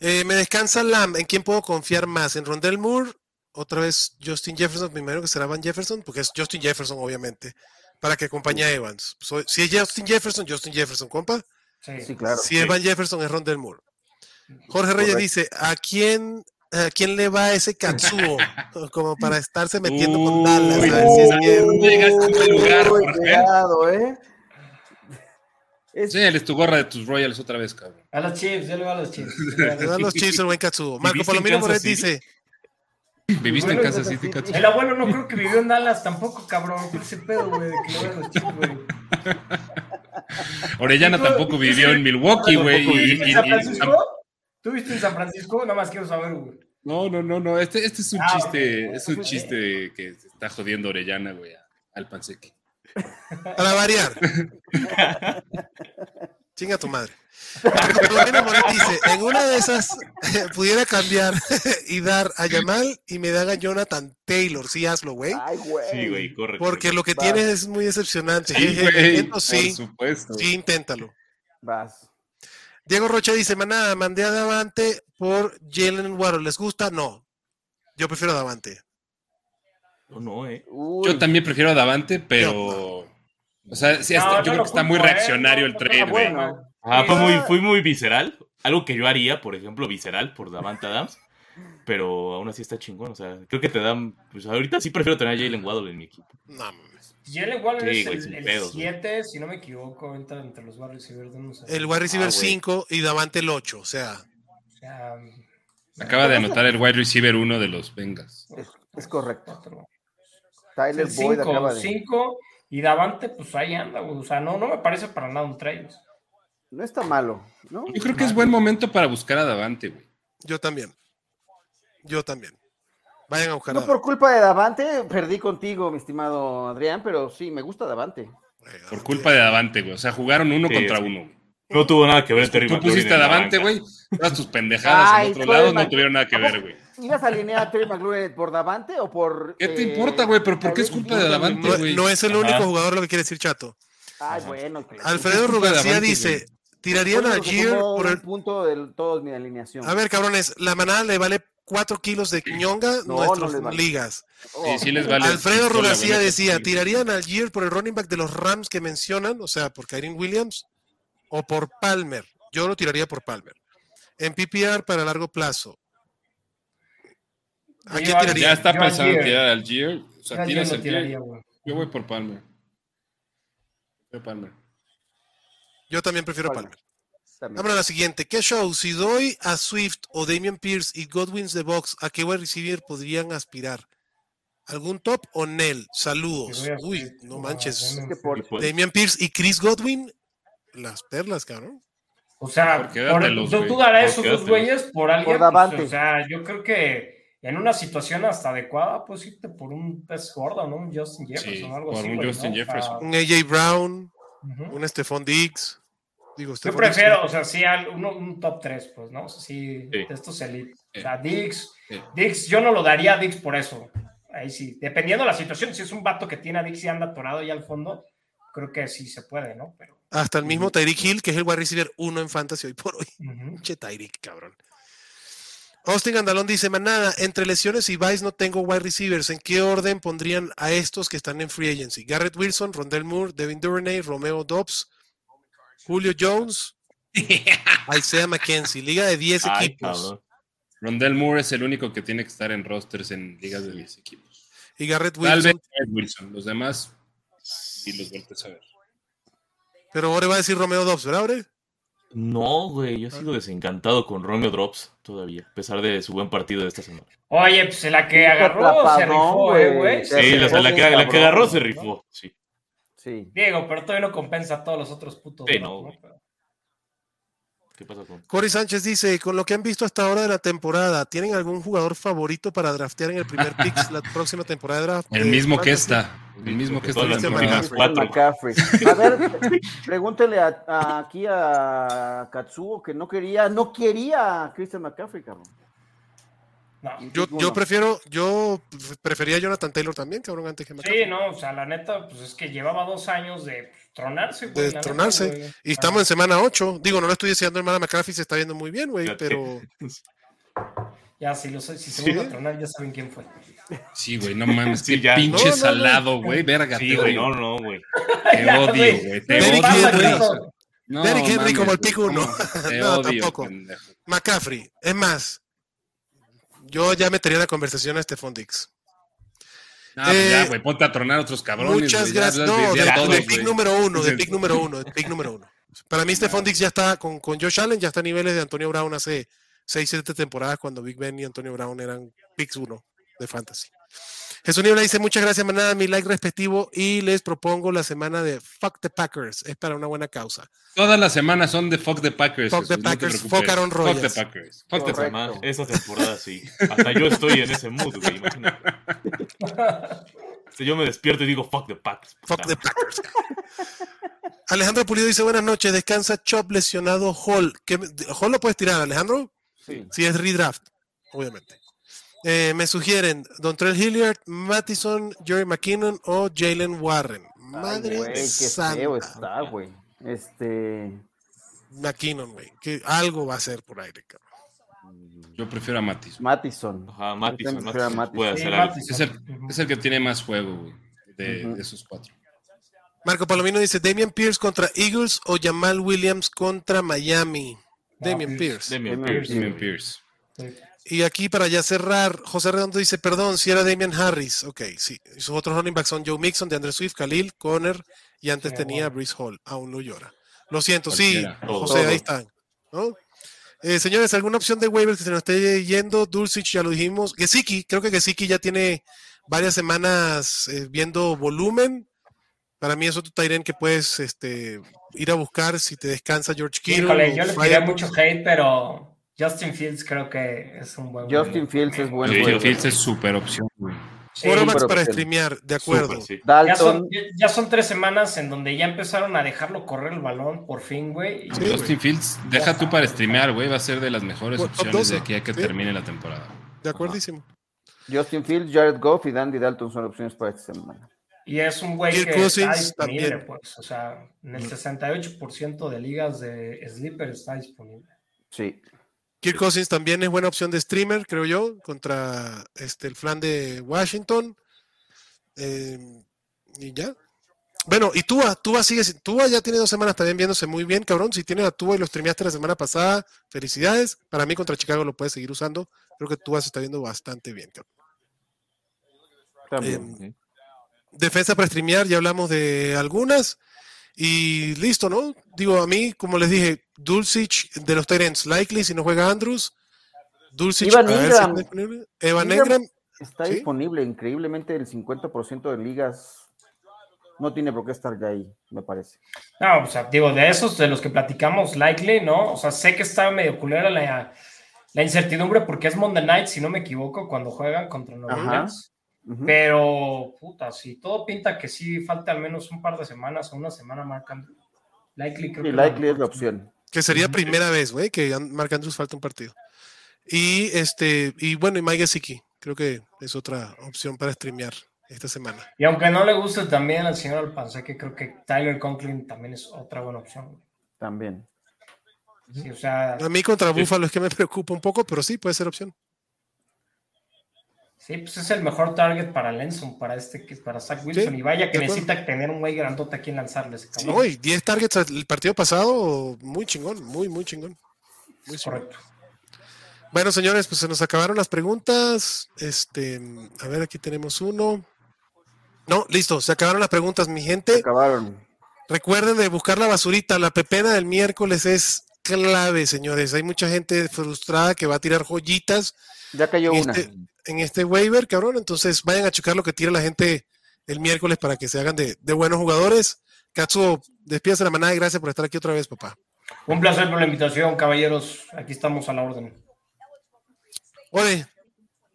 Eh, me descansa Lam. ¿En quién puedo confiar más? ¿En Rondell Moore? Otra vez Justin Jefferson, primero que será Van Jefferson, porque es Justin Jefferson, obviamente, para que acompañe a Evans. Si es Justin Jefferson, Justin Jefferson, compa. Sí. Sí, claro. Si es Van Jefferson, es Rondell Moore. Jorge Reyes Correcto. dice: ¿a quién, ¿a quién le va ese Katsuo? Como para estarse metiendo con Dallas. A ver si es que- No llegaste en primer lugar, Uy, cuidado, ¿eh? Es- tu gorra de tus Royals otra vez, cabrón. A los Chiefs, yo le voy a los Chiefs. Le dan los Chiefs el buen Katsuo. Marco ¿Viviste en Palomino Moret dice: ¿Viviste en Kansas City, City. cacho? El abuelo no creo que vivió en Dallas tampoco, cabrón. ¿Qué ese pedo, güey? de que vayan los Chiefs, güey. Orellana tampoco vivió en Milwaukee, güey. ¿Tú y- viste en San Francisco? ¿Tú viste en San Francisco? Nada más quiero saber, güey. No, no, no, no. Este, este es un Ah, chiste, es un chiste que está jodiendo Orellana, güey, al panseque. Para variar. Chinga tu madre. Palomino Moret dice, en una de esas pudiera cambiar y dar a Yamal y me dan a Jonathan Taylor. Sí, hazlo, güey. Ay, güey. Sí, güey, corre. Porque lo que Va. tienes es muy decepcionante. Sí, Jeje, güey, intento, por sí, supuesto. sí, inténtalo. Vas. Diego Rocha dice, manada, mandé a Davante por Jalen Waddle. ¿Les gusta? No. Yo prefiero a Davante. No, no, eh. Uy, Yo también prefiero a Davante, pero. O sea, sí, está- No, yo no creo que está muy reaccionario el No, no trade, güey. Ah, fue muy, fue muy visceral. Algo que yo haría, por ejemplo, visceral por Davante Adams. Pero aún así está chingón. O sea, creo que te dan. Pues ahorita sí prefiero tener a Jalen Waddle en mi equipo. No, mames. Jalen Sí, es el- sin el pedos, güey. 7, si no me equivoco, entra entre los wide receivers unos. el wide receiver Ah, güey. 5 y Davante el 8. O sea, O sea, Acaba de anotar el wide receiver uno de los Bengals. es, es correcto. Tyler Boyd 5, acaba de. 5 y Davante, pues ahí anda, güey. O sea, no, no me parece para nada un trade. No está malo, ¿no? Yo creo que es buen momento para buscar a Davante, güey. yo también. Yo también. Vayan a buscar a No por culpa de Davante, perdí contigo, mi estimado Adrián, pero sí, me gusta Davante. Por culpa de Davante, güey. O sea, jugaron uno Sí, contra sí. uno. güey. No tuvo nada que ver Terry Tú pusiste a Davante, güey. Todas tus pendejadas Ay, en otro lado no tuvieron nada que ¿A ver, güey. ¿Ibas a alinear a Terry McLaurin por Davante o por. ¿Qué te eh, importa, güey? Pero ¿por qué es culpa de? Davante, No, güey? no es el Ajá. único jugador lo que quiere decir Chato. Ay, Ajá. bueno. que- Alfredo culpa de García Davante, dice, tirarían a Gier por el... punto de toda mi alineación. A ver, cabrones, la manada le vale 4 kilos de ñonga No, nuestras no les vale. ligas. Oh, Sí, sí les vale. Alfredo güey, decía. ¿tirarían a Gier por el running back de los Rams que mencionan? O sea, por Kyrie Williams o por Palmer. Yo lo tiraría por Palmer. En PPR para largo plazo. ¿A Yo quién a- tiraría? Ya está Yo pensando en tirar al Gier. O sea, Yo tiras al tiraría. Yo voy por Palmer. Yo Palmer. Yo también prefiero Palmer. Palmer. a la siguiente. ¿Qué show? Si doy a Swift o Damian Pierce y Godwins de Box, ¿a qué wide receiver podrían aspirar? ¿Algún top o Nel? Saludos. Voy a Uy, no manches. Damian Pierce y Chris Godwin, las perlas, cabrón. O sea, Por tú, tú dar a Por esos dos güeyes por alguien. Por pues, o sea, yo creo que en una situación hasta adecuada, pues irte por un pez gordo, ¿no? Un Justin Jefferson Sí, o algo por así. un güey, Justin ¿no? O sea, Jefferson. Un AJ Brown, un Stephon Diggs. Digo, Yo prefiero, Diggs, o sea, sí, uno, un top 3, pues, ¿no? O sea, sí, Sí. de estos elite. O sea, Sí. Dix, yo no lo daría a Dix por eso. Ahí sí, dependiendo de la situación, si es un vato que tiene a Dix y anda atorado ya al fondo, creo que sí se puede, ¿no? Pero. Hasta el mismo Tyreek Hill, que es el wide receiver uno en Fantasy hoy por hoy. Pinche Tyreek, cabrón. Austin Andalón dice, manada, entre lesiones y Vice no tengo wide receivers. ¿En qué orden pondrían a estos que están en free agency? Garrett Wilson, Rondell Moore, Devin Duvernay, Romeo Dobbs Julio Jones, Isaiah McKenzie, liga de 10 Ay, equipos. cabrón. Rondell Moore es el único que tiene que estar en rosters en ligas de 10 equipos. Y Garrett Tal vez Wilson. Garrett Wilson. Los demás, y los vueltes a ver. Pero ahora va a decir Romeo Dobbs, ¿verdad, Ore? No, güey, yo sigo desencantado con Romeo Drops todavía, a pesar de su buen partido de esta semana. Oye, pues la que agarró se rifó, eh, güey. Sí, la, que, la que agarró se rifó, sí. Sí. Diego, pero todavía no compensa a todos los otros putos. Sí, ¿no? no, güey. ¿Qué pasa con...? Cory Sánchez dice, con lo que han visto hasta ahora de la temporada, ¿tienen algún jugador favorito para draftear en el primer pick la próxima temporada de draft? El mismo que fantasy? esta. El mismo que últimas cuatro. McCaffrey. A ver, pregúntele a- a- aquí a Katsuo que no quería, no quería a Christian McCaffrey, cabrón. No. Yo, prefiero, yo prefería a Jonathan Taylor también, cabrón, antes que McCaffrey. Sí, no, o sea, la neta, pues es que llevaba dos años de pues, tronarse, güey. de la neta, tronarse. güey. Y estamos en semana 8. Digo, no le estoy diciendo, hermana McCaffrey se está viendo muy bien, güey, pero Ya, si, lo, si se Sí. vuelve a tronar, ya saben quién fue. Sí, güey, no mames. Sí, qué ya. pinche No, no, salado, güey. Verga, Sí, te güey, no, no, güey. Te Ya, odio, güey. Te Derrick odio. Henry. güey. No, Derrick Henry mames, como el pick uno. No, odio, tampoco. pendejo. McCaffrey, es más, yo ya metería la conversación a Stephon Dix. No, pues Eh, ya, güey, ponte a tronar a otros cabrones. Muchas ya gracias. hablas No, de- de, de todos, pick número uno, de pick número uno, de pick número uno. Para mí, Stephon Dix ya está con, con Josh Allen, ya está a niveles de Antonio Brown hace 6, 7 temporadas cuando Big Ben y Antonio Brown eran picks uno de fantasy. Jesús Niebla dice, muchas gracias, manada, mi like respectivo y les propongo la semana de Fuck the Packers. Es para una buena causa. Todas las semanas son de fuck the Packers. Fuck the Jesús, no Packers, preocupes. fuck Aaron Fuck the Packers. Fuck the. Packers. Esta temporada sí. Hasta yo estoy en ese mood, güey, imagínate. Si yo me despierto y digo, fuck the Packers. Fuck the Packers. Alejandro Pulido dice, buenas noches, descansa Chop lesionado Hall. ¿Qué, ¿Hall lo puedes tirar, Alejandro? Sí. Si es redraft, obviamente. Eh, me sugieren Dontrell Hilliard, Mattison, Jerry McKinnon o Jalen Warren. Ay, Madre güey, qué santa. feo está, güey. Este. McKinnon, güey. Que algo va a ser por aire, cabrón. Yo prefiero a. Mattison. Ajá, Mattison, Yo también prefiero a Mattison puede Sí, hacer algo. Mattison. Es el, es el que tiene más juego, güey, de, esos cuatro. Marco Palomino dice Damian Pierce contra Eagles o Jamal Williams contra Miami. Damian Pierce. Pierce. Damian Damian Pierce. Damian Pierce. Y aquí para ya cerrar, José Redondo dice, perdón, si era Damian Harris. Ok, sí. Y sus otros running backs son Joe Mixon, de Andrew Swift, Khalil, Conner y antes Sí, tenía bueno. Brees Hall. Aún lo llora. Lo siento, sí. José, Todo. ahí están. ¿no? Eh, señores, ¿alguna opción de waivers que se nos esté yendo? Dulcich, ya lo dijimos. Gesicki, creo que Gesicki ya tiene varias semanas eh, viendo volumen. Para mí es otro Tyren que puedes este, ir a buscar si te descansa George Kittle. Híjole, yo le tiré mucho hate, pero Justin Fields creo que es un buen. Justin Fields es buen Sí, juego. Fields es súper opción, güey. Sí, para streamear, de acuerdo. Súper, sí. ya, son, Dalton. ya son tres semanas en donde ya empezaron a dejarlo correr el balón, por fin, güey. Sí, Justin Fields, deja tú para streamear, güey, va a ser de las mejores Top opciones 12, de aquí a que sí. termine la temporada. De acuerdísimo. Justin Fields, Jared Goff y Dandy Dalton son opciones para esta semana. Y es un güey Kirk que está disponible, también. pues. O sea, en el 68% de ligas de Sleeper está disponible. Sí. Kirk Cousins también es buena opción de streamer, creo yo, contra este, el flan de Washington. Eh, y ya. Bueno, y Tua, Tua sigue, Tua ya tiene dos semanas también viéndose muy bien, cabrón. Si tienes a Tua y lo streameaste la semana pasada, felicidades. Para mí contra Chicago lo puedes seguir usando. Creo que Tua se está viendo bastante bien, cabrón. También. Em, defensa para streamear, ya hablamos de algunas. Y listo, ¿no? Digo, a mí, como les dije, Dulcich de los Tyrants, likely si no juega Andrews. Dulcich, si Ingram. está disponible. Evan Ingram. Está ¿Sí? disponible. Increíblemente, el 50% de ligas no tiene por qué estar ya ahí, me parece. No, o sea, digo, de esos de los que platicamos, likely, ¿no? O sea, sé que está medio culera la, la incertidumbre porque es Monday Night, si no me equivoco, cuando juegan contra Nueva Ajá. Pero, puta, si todo pinta que sí falta al menos un par de semanas o una semana Mark Andrews. Likely creo Sí, que likely es la opción. que sería primera vez, güey, que Mark Andrews falta un partido. Y este, y bueno, y Mike Gesicki, creo que es otra opción para streamear esta semana. Y aunque no le guste también al señor Alpanseque, creo que Tyler Conklin también es otra buena opción. güey. También. Sí, o sea, A mí contra Buffalo es que me preocupa un poco, pero sí puede ser opción. Sí, pues es el mejor target para Lenson, para este, para Zach Wilson. Sí, y vaya que necesita tener un güey grandote a quien lanzarle ese cabrón. No, y 10 targets el partido pasado, muy chingón, muy, muy chingón. Muy chingón. Correcto. Bueno, señores, pues se nos acabaron las preguntas. Este, a ver, aquí tenemos uno. No, listo, se acabaron las preguntas, mi Se gente. acabaron. Recuerden de buscar la basurita. La pepena del miércoles es clave, señores. Hay mucha gente frustrada que va a tirar joyitas Ya cayó en una. este, en este waiver, cabrón. Entonces vayan a checar lo que tira la gente el miércoles para que se hagan de, de buenos jugadores. Katsuo, despídase la manada y gracias por estar aquí otra vez, papá. Un placer por la invitación, caballeros. Aquí estamos a la orden. Oye,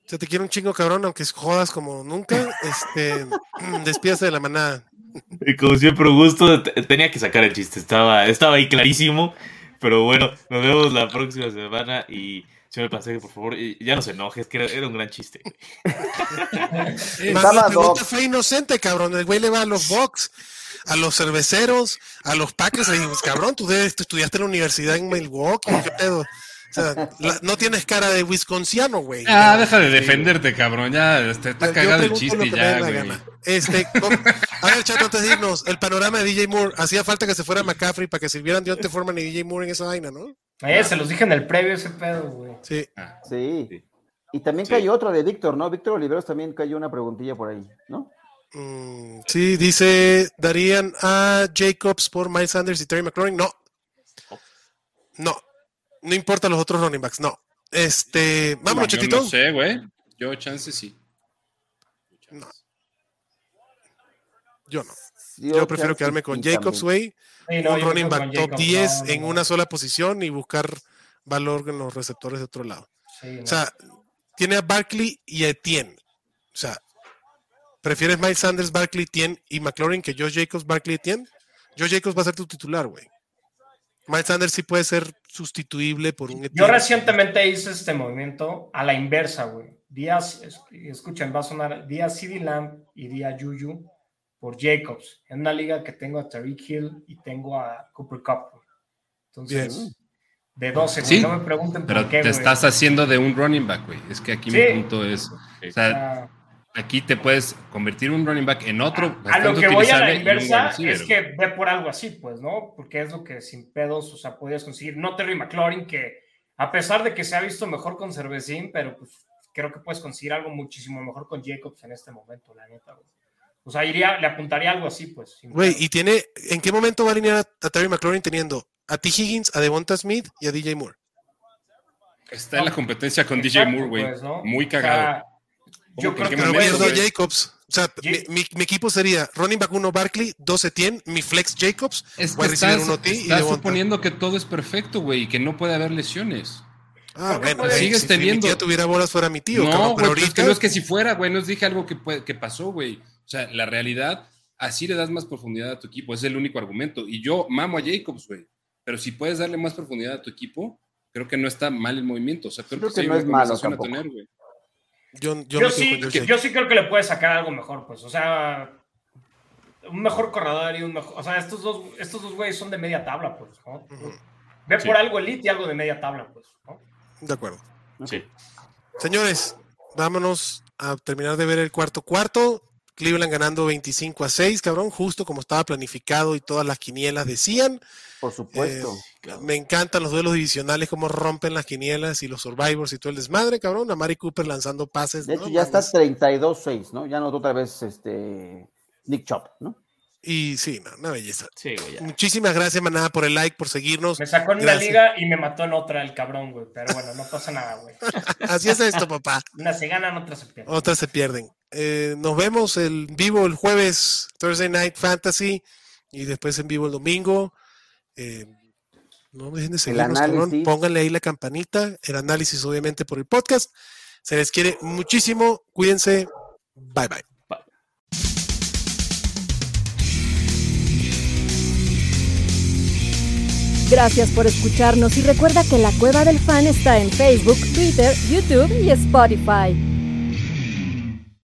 se te quiere un chingo, cabrón, aunque jodas como nunca. Este, despídase de la manada. Y como siempre, un gusto. Te- Tenía que sacar el chiste, estaba, estaba ahí clarísimo. Pero bueno, nos vemos la próxima semana. Y señor Paseo, por favor, y ya no se enoje, es que era, era un gran chiste. La pregunta fue inocente, cabrón. El güey le va a los Bucks, a los cerveceros, a los Packers. Y pues, cabrón, tú, debes- tú estudiaste en la universidad en Milwaukee. ¿Qué pedo? O sea, la- no tienes cara de wisconsiano, güey. Ah, deja de defenderte, cabrón. Ya este, está Yo cagado el chiste ya, güey. Este, con- a ver, chato, antes de irnos, el panorama de DJ Moore. Hacía falta que se fuera McCaffrey para que sirvieran Dionte Foreman y DJ Moore en esa vaina, ¿no? Eh, se los dije en el previo ese pedo, güey. Sí. Ah, Sí. Sí. Y también Sí. cayó otra de Víctor, ¿no? Víctor Oliveros también cayó una preguntilla por ahí, ¿no? Mm, sí, dice, darían a Jacobs por Miles Sanders y Terry McLaurin. No. No. No importa los otros running backs, no. Este, yo Chetito. no sé, güey. Yo, chance sí. No. Yo no. Yo, Yo prefiero quedarme con Jacobs, güey. Sí, no, un running back con top Jacobs, 10 no, en una sola posición y buscar valor en los receptores de otro lado. sí. O sea, tiene a Barkley y a Etienne. O sea, ¿prefieres Miles Sanders, Barkley, Etienne y McLaurin que Josh Jacobs, Barkley, Etienne? Josh Jacobs va a ser tu titular, güey. Miles Sanders sí puede ser sustituible por un Yo recientemente hice este movimiento a la inversa, güey. Díaz, es- escuchen, va a sonar Díaz CD Lamb y Díaz Juju por Jacobs. En una liga que tengo a Tariq Hill y tengo a Cooper Cup. güey. Entonces, Bien. de 12, güey. Sí, no me pregunten Pero por qué, te güey. estás haciendo de un running back, güey. Es que aquí Sí. mi punto es. O sea, sea, aquí te puedes convertir un running back en otro. a lo que voy a la inversa es que ve por algo así, pues, ¿no? Porque es lo que sin pedos, o sea, podías conseguir. No Terry McLaurin, que a pesar de que se ha visto mejor con Cervecín, pero pues creo que puedes conseguir algo muchísimo mejor con Jacobs en este momento, la neta, güey. O sea, iría, le apuntaría algo así, pues. Güey, y tiene, ¿en qué momento va a alinear a, a Terry McLaurin teniendo a T. Higgins, a Devonta Smith y a DJ Moore? Está en la competencia con DJ Moore, güey. pues, ¿no? Muy O sea, cagado. Yo ¿Cómo creo que puedes- pierdo a? Jacobs. O sea, mi, mi- mi equipo sería running back 1 Barkley, 2 Etienne, mi flex Jacobs, Es que estás, 1 T y estás suponiendo que todo es perfecto, güey, y que no puede haber lesiones. Ah, ¿Por qué bueno, güey, Sigues si, si mi teniendo- tía tuviera bolas fuera mi tío, no, cabrón, güey, pero pues es ahorita que no es que si fuera, güey, no os dije algo que, puede- que pasó, güey. O sea, la realidad, así le das más profundidad a tu equipo, ese es el único argumento. Y yo mamo a Jacobs, güey, pero si puedes darle más profundidad a tu equipo, creo que no está mal el movimiento. O sea, creo, Creo que, que sí hay no una es malo conversación a tampoco. tener, güey. Yo, yo, sí, yo sí creo que le puede sacar algo mejor, pues. O sea, un mejor corredor y un mejor. O sea, estos dos, estos dos güeyes son de media tabla, pues. ¿no? Ve Sí. por algo elite y algo de media tabla, pues. ¿no? De acuerdo. Sí. Señores, vámonos a terminar de ver el cuarto cuarto. Cleveland ganando 25 a 6, cabrón, justo como estaba planificado y todas las quinielas decían. Por supuesto. Eh, me encantan los duelos divisionales, cómo rompen las quinielas y los survivors y todo el desmadre, cabrón. A Mari Cooper lanzando pases. de ¿no? hecho, ya está Mames. 32-6, ¿no? Ya no otra vez este Nick Chop, ¿no? Y sí, no, una belleza. Sí, güey, ya. Muchísimas gracias, manada, por el like, por seguirnos. Me sacó en una liga y me mató en otra el cabrón, güey. Pero bueno, no pasa nada, güey. Así es esto, papá. Unas se ganan, otras se pierden. Otras se pierden. Eh, nos vemos en vivo el jueves, Thursday Night Fantasy, y después en vivo el domingo. Eh, no dejen de seguirnos, cabrón. Pónganle ahí la campanita. El análisis, obviamente, por el podcast. Se les quiere muchísimo. Cuídense. Bye, bye. Gracias por escucharnos y recuerda que la Cueva del Fan está en Facebook, Twitter, YouTube y Spotify.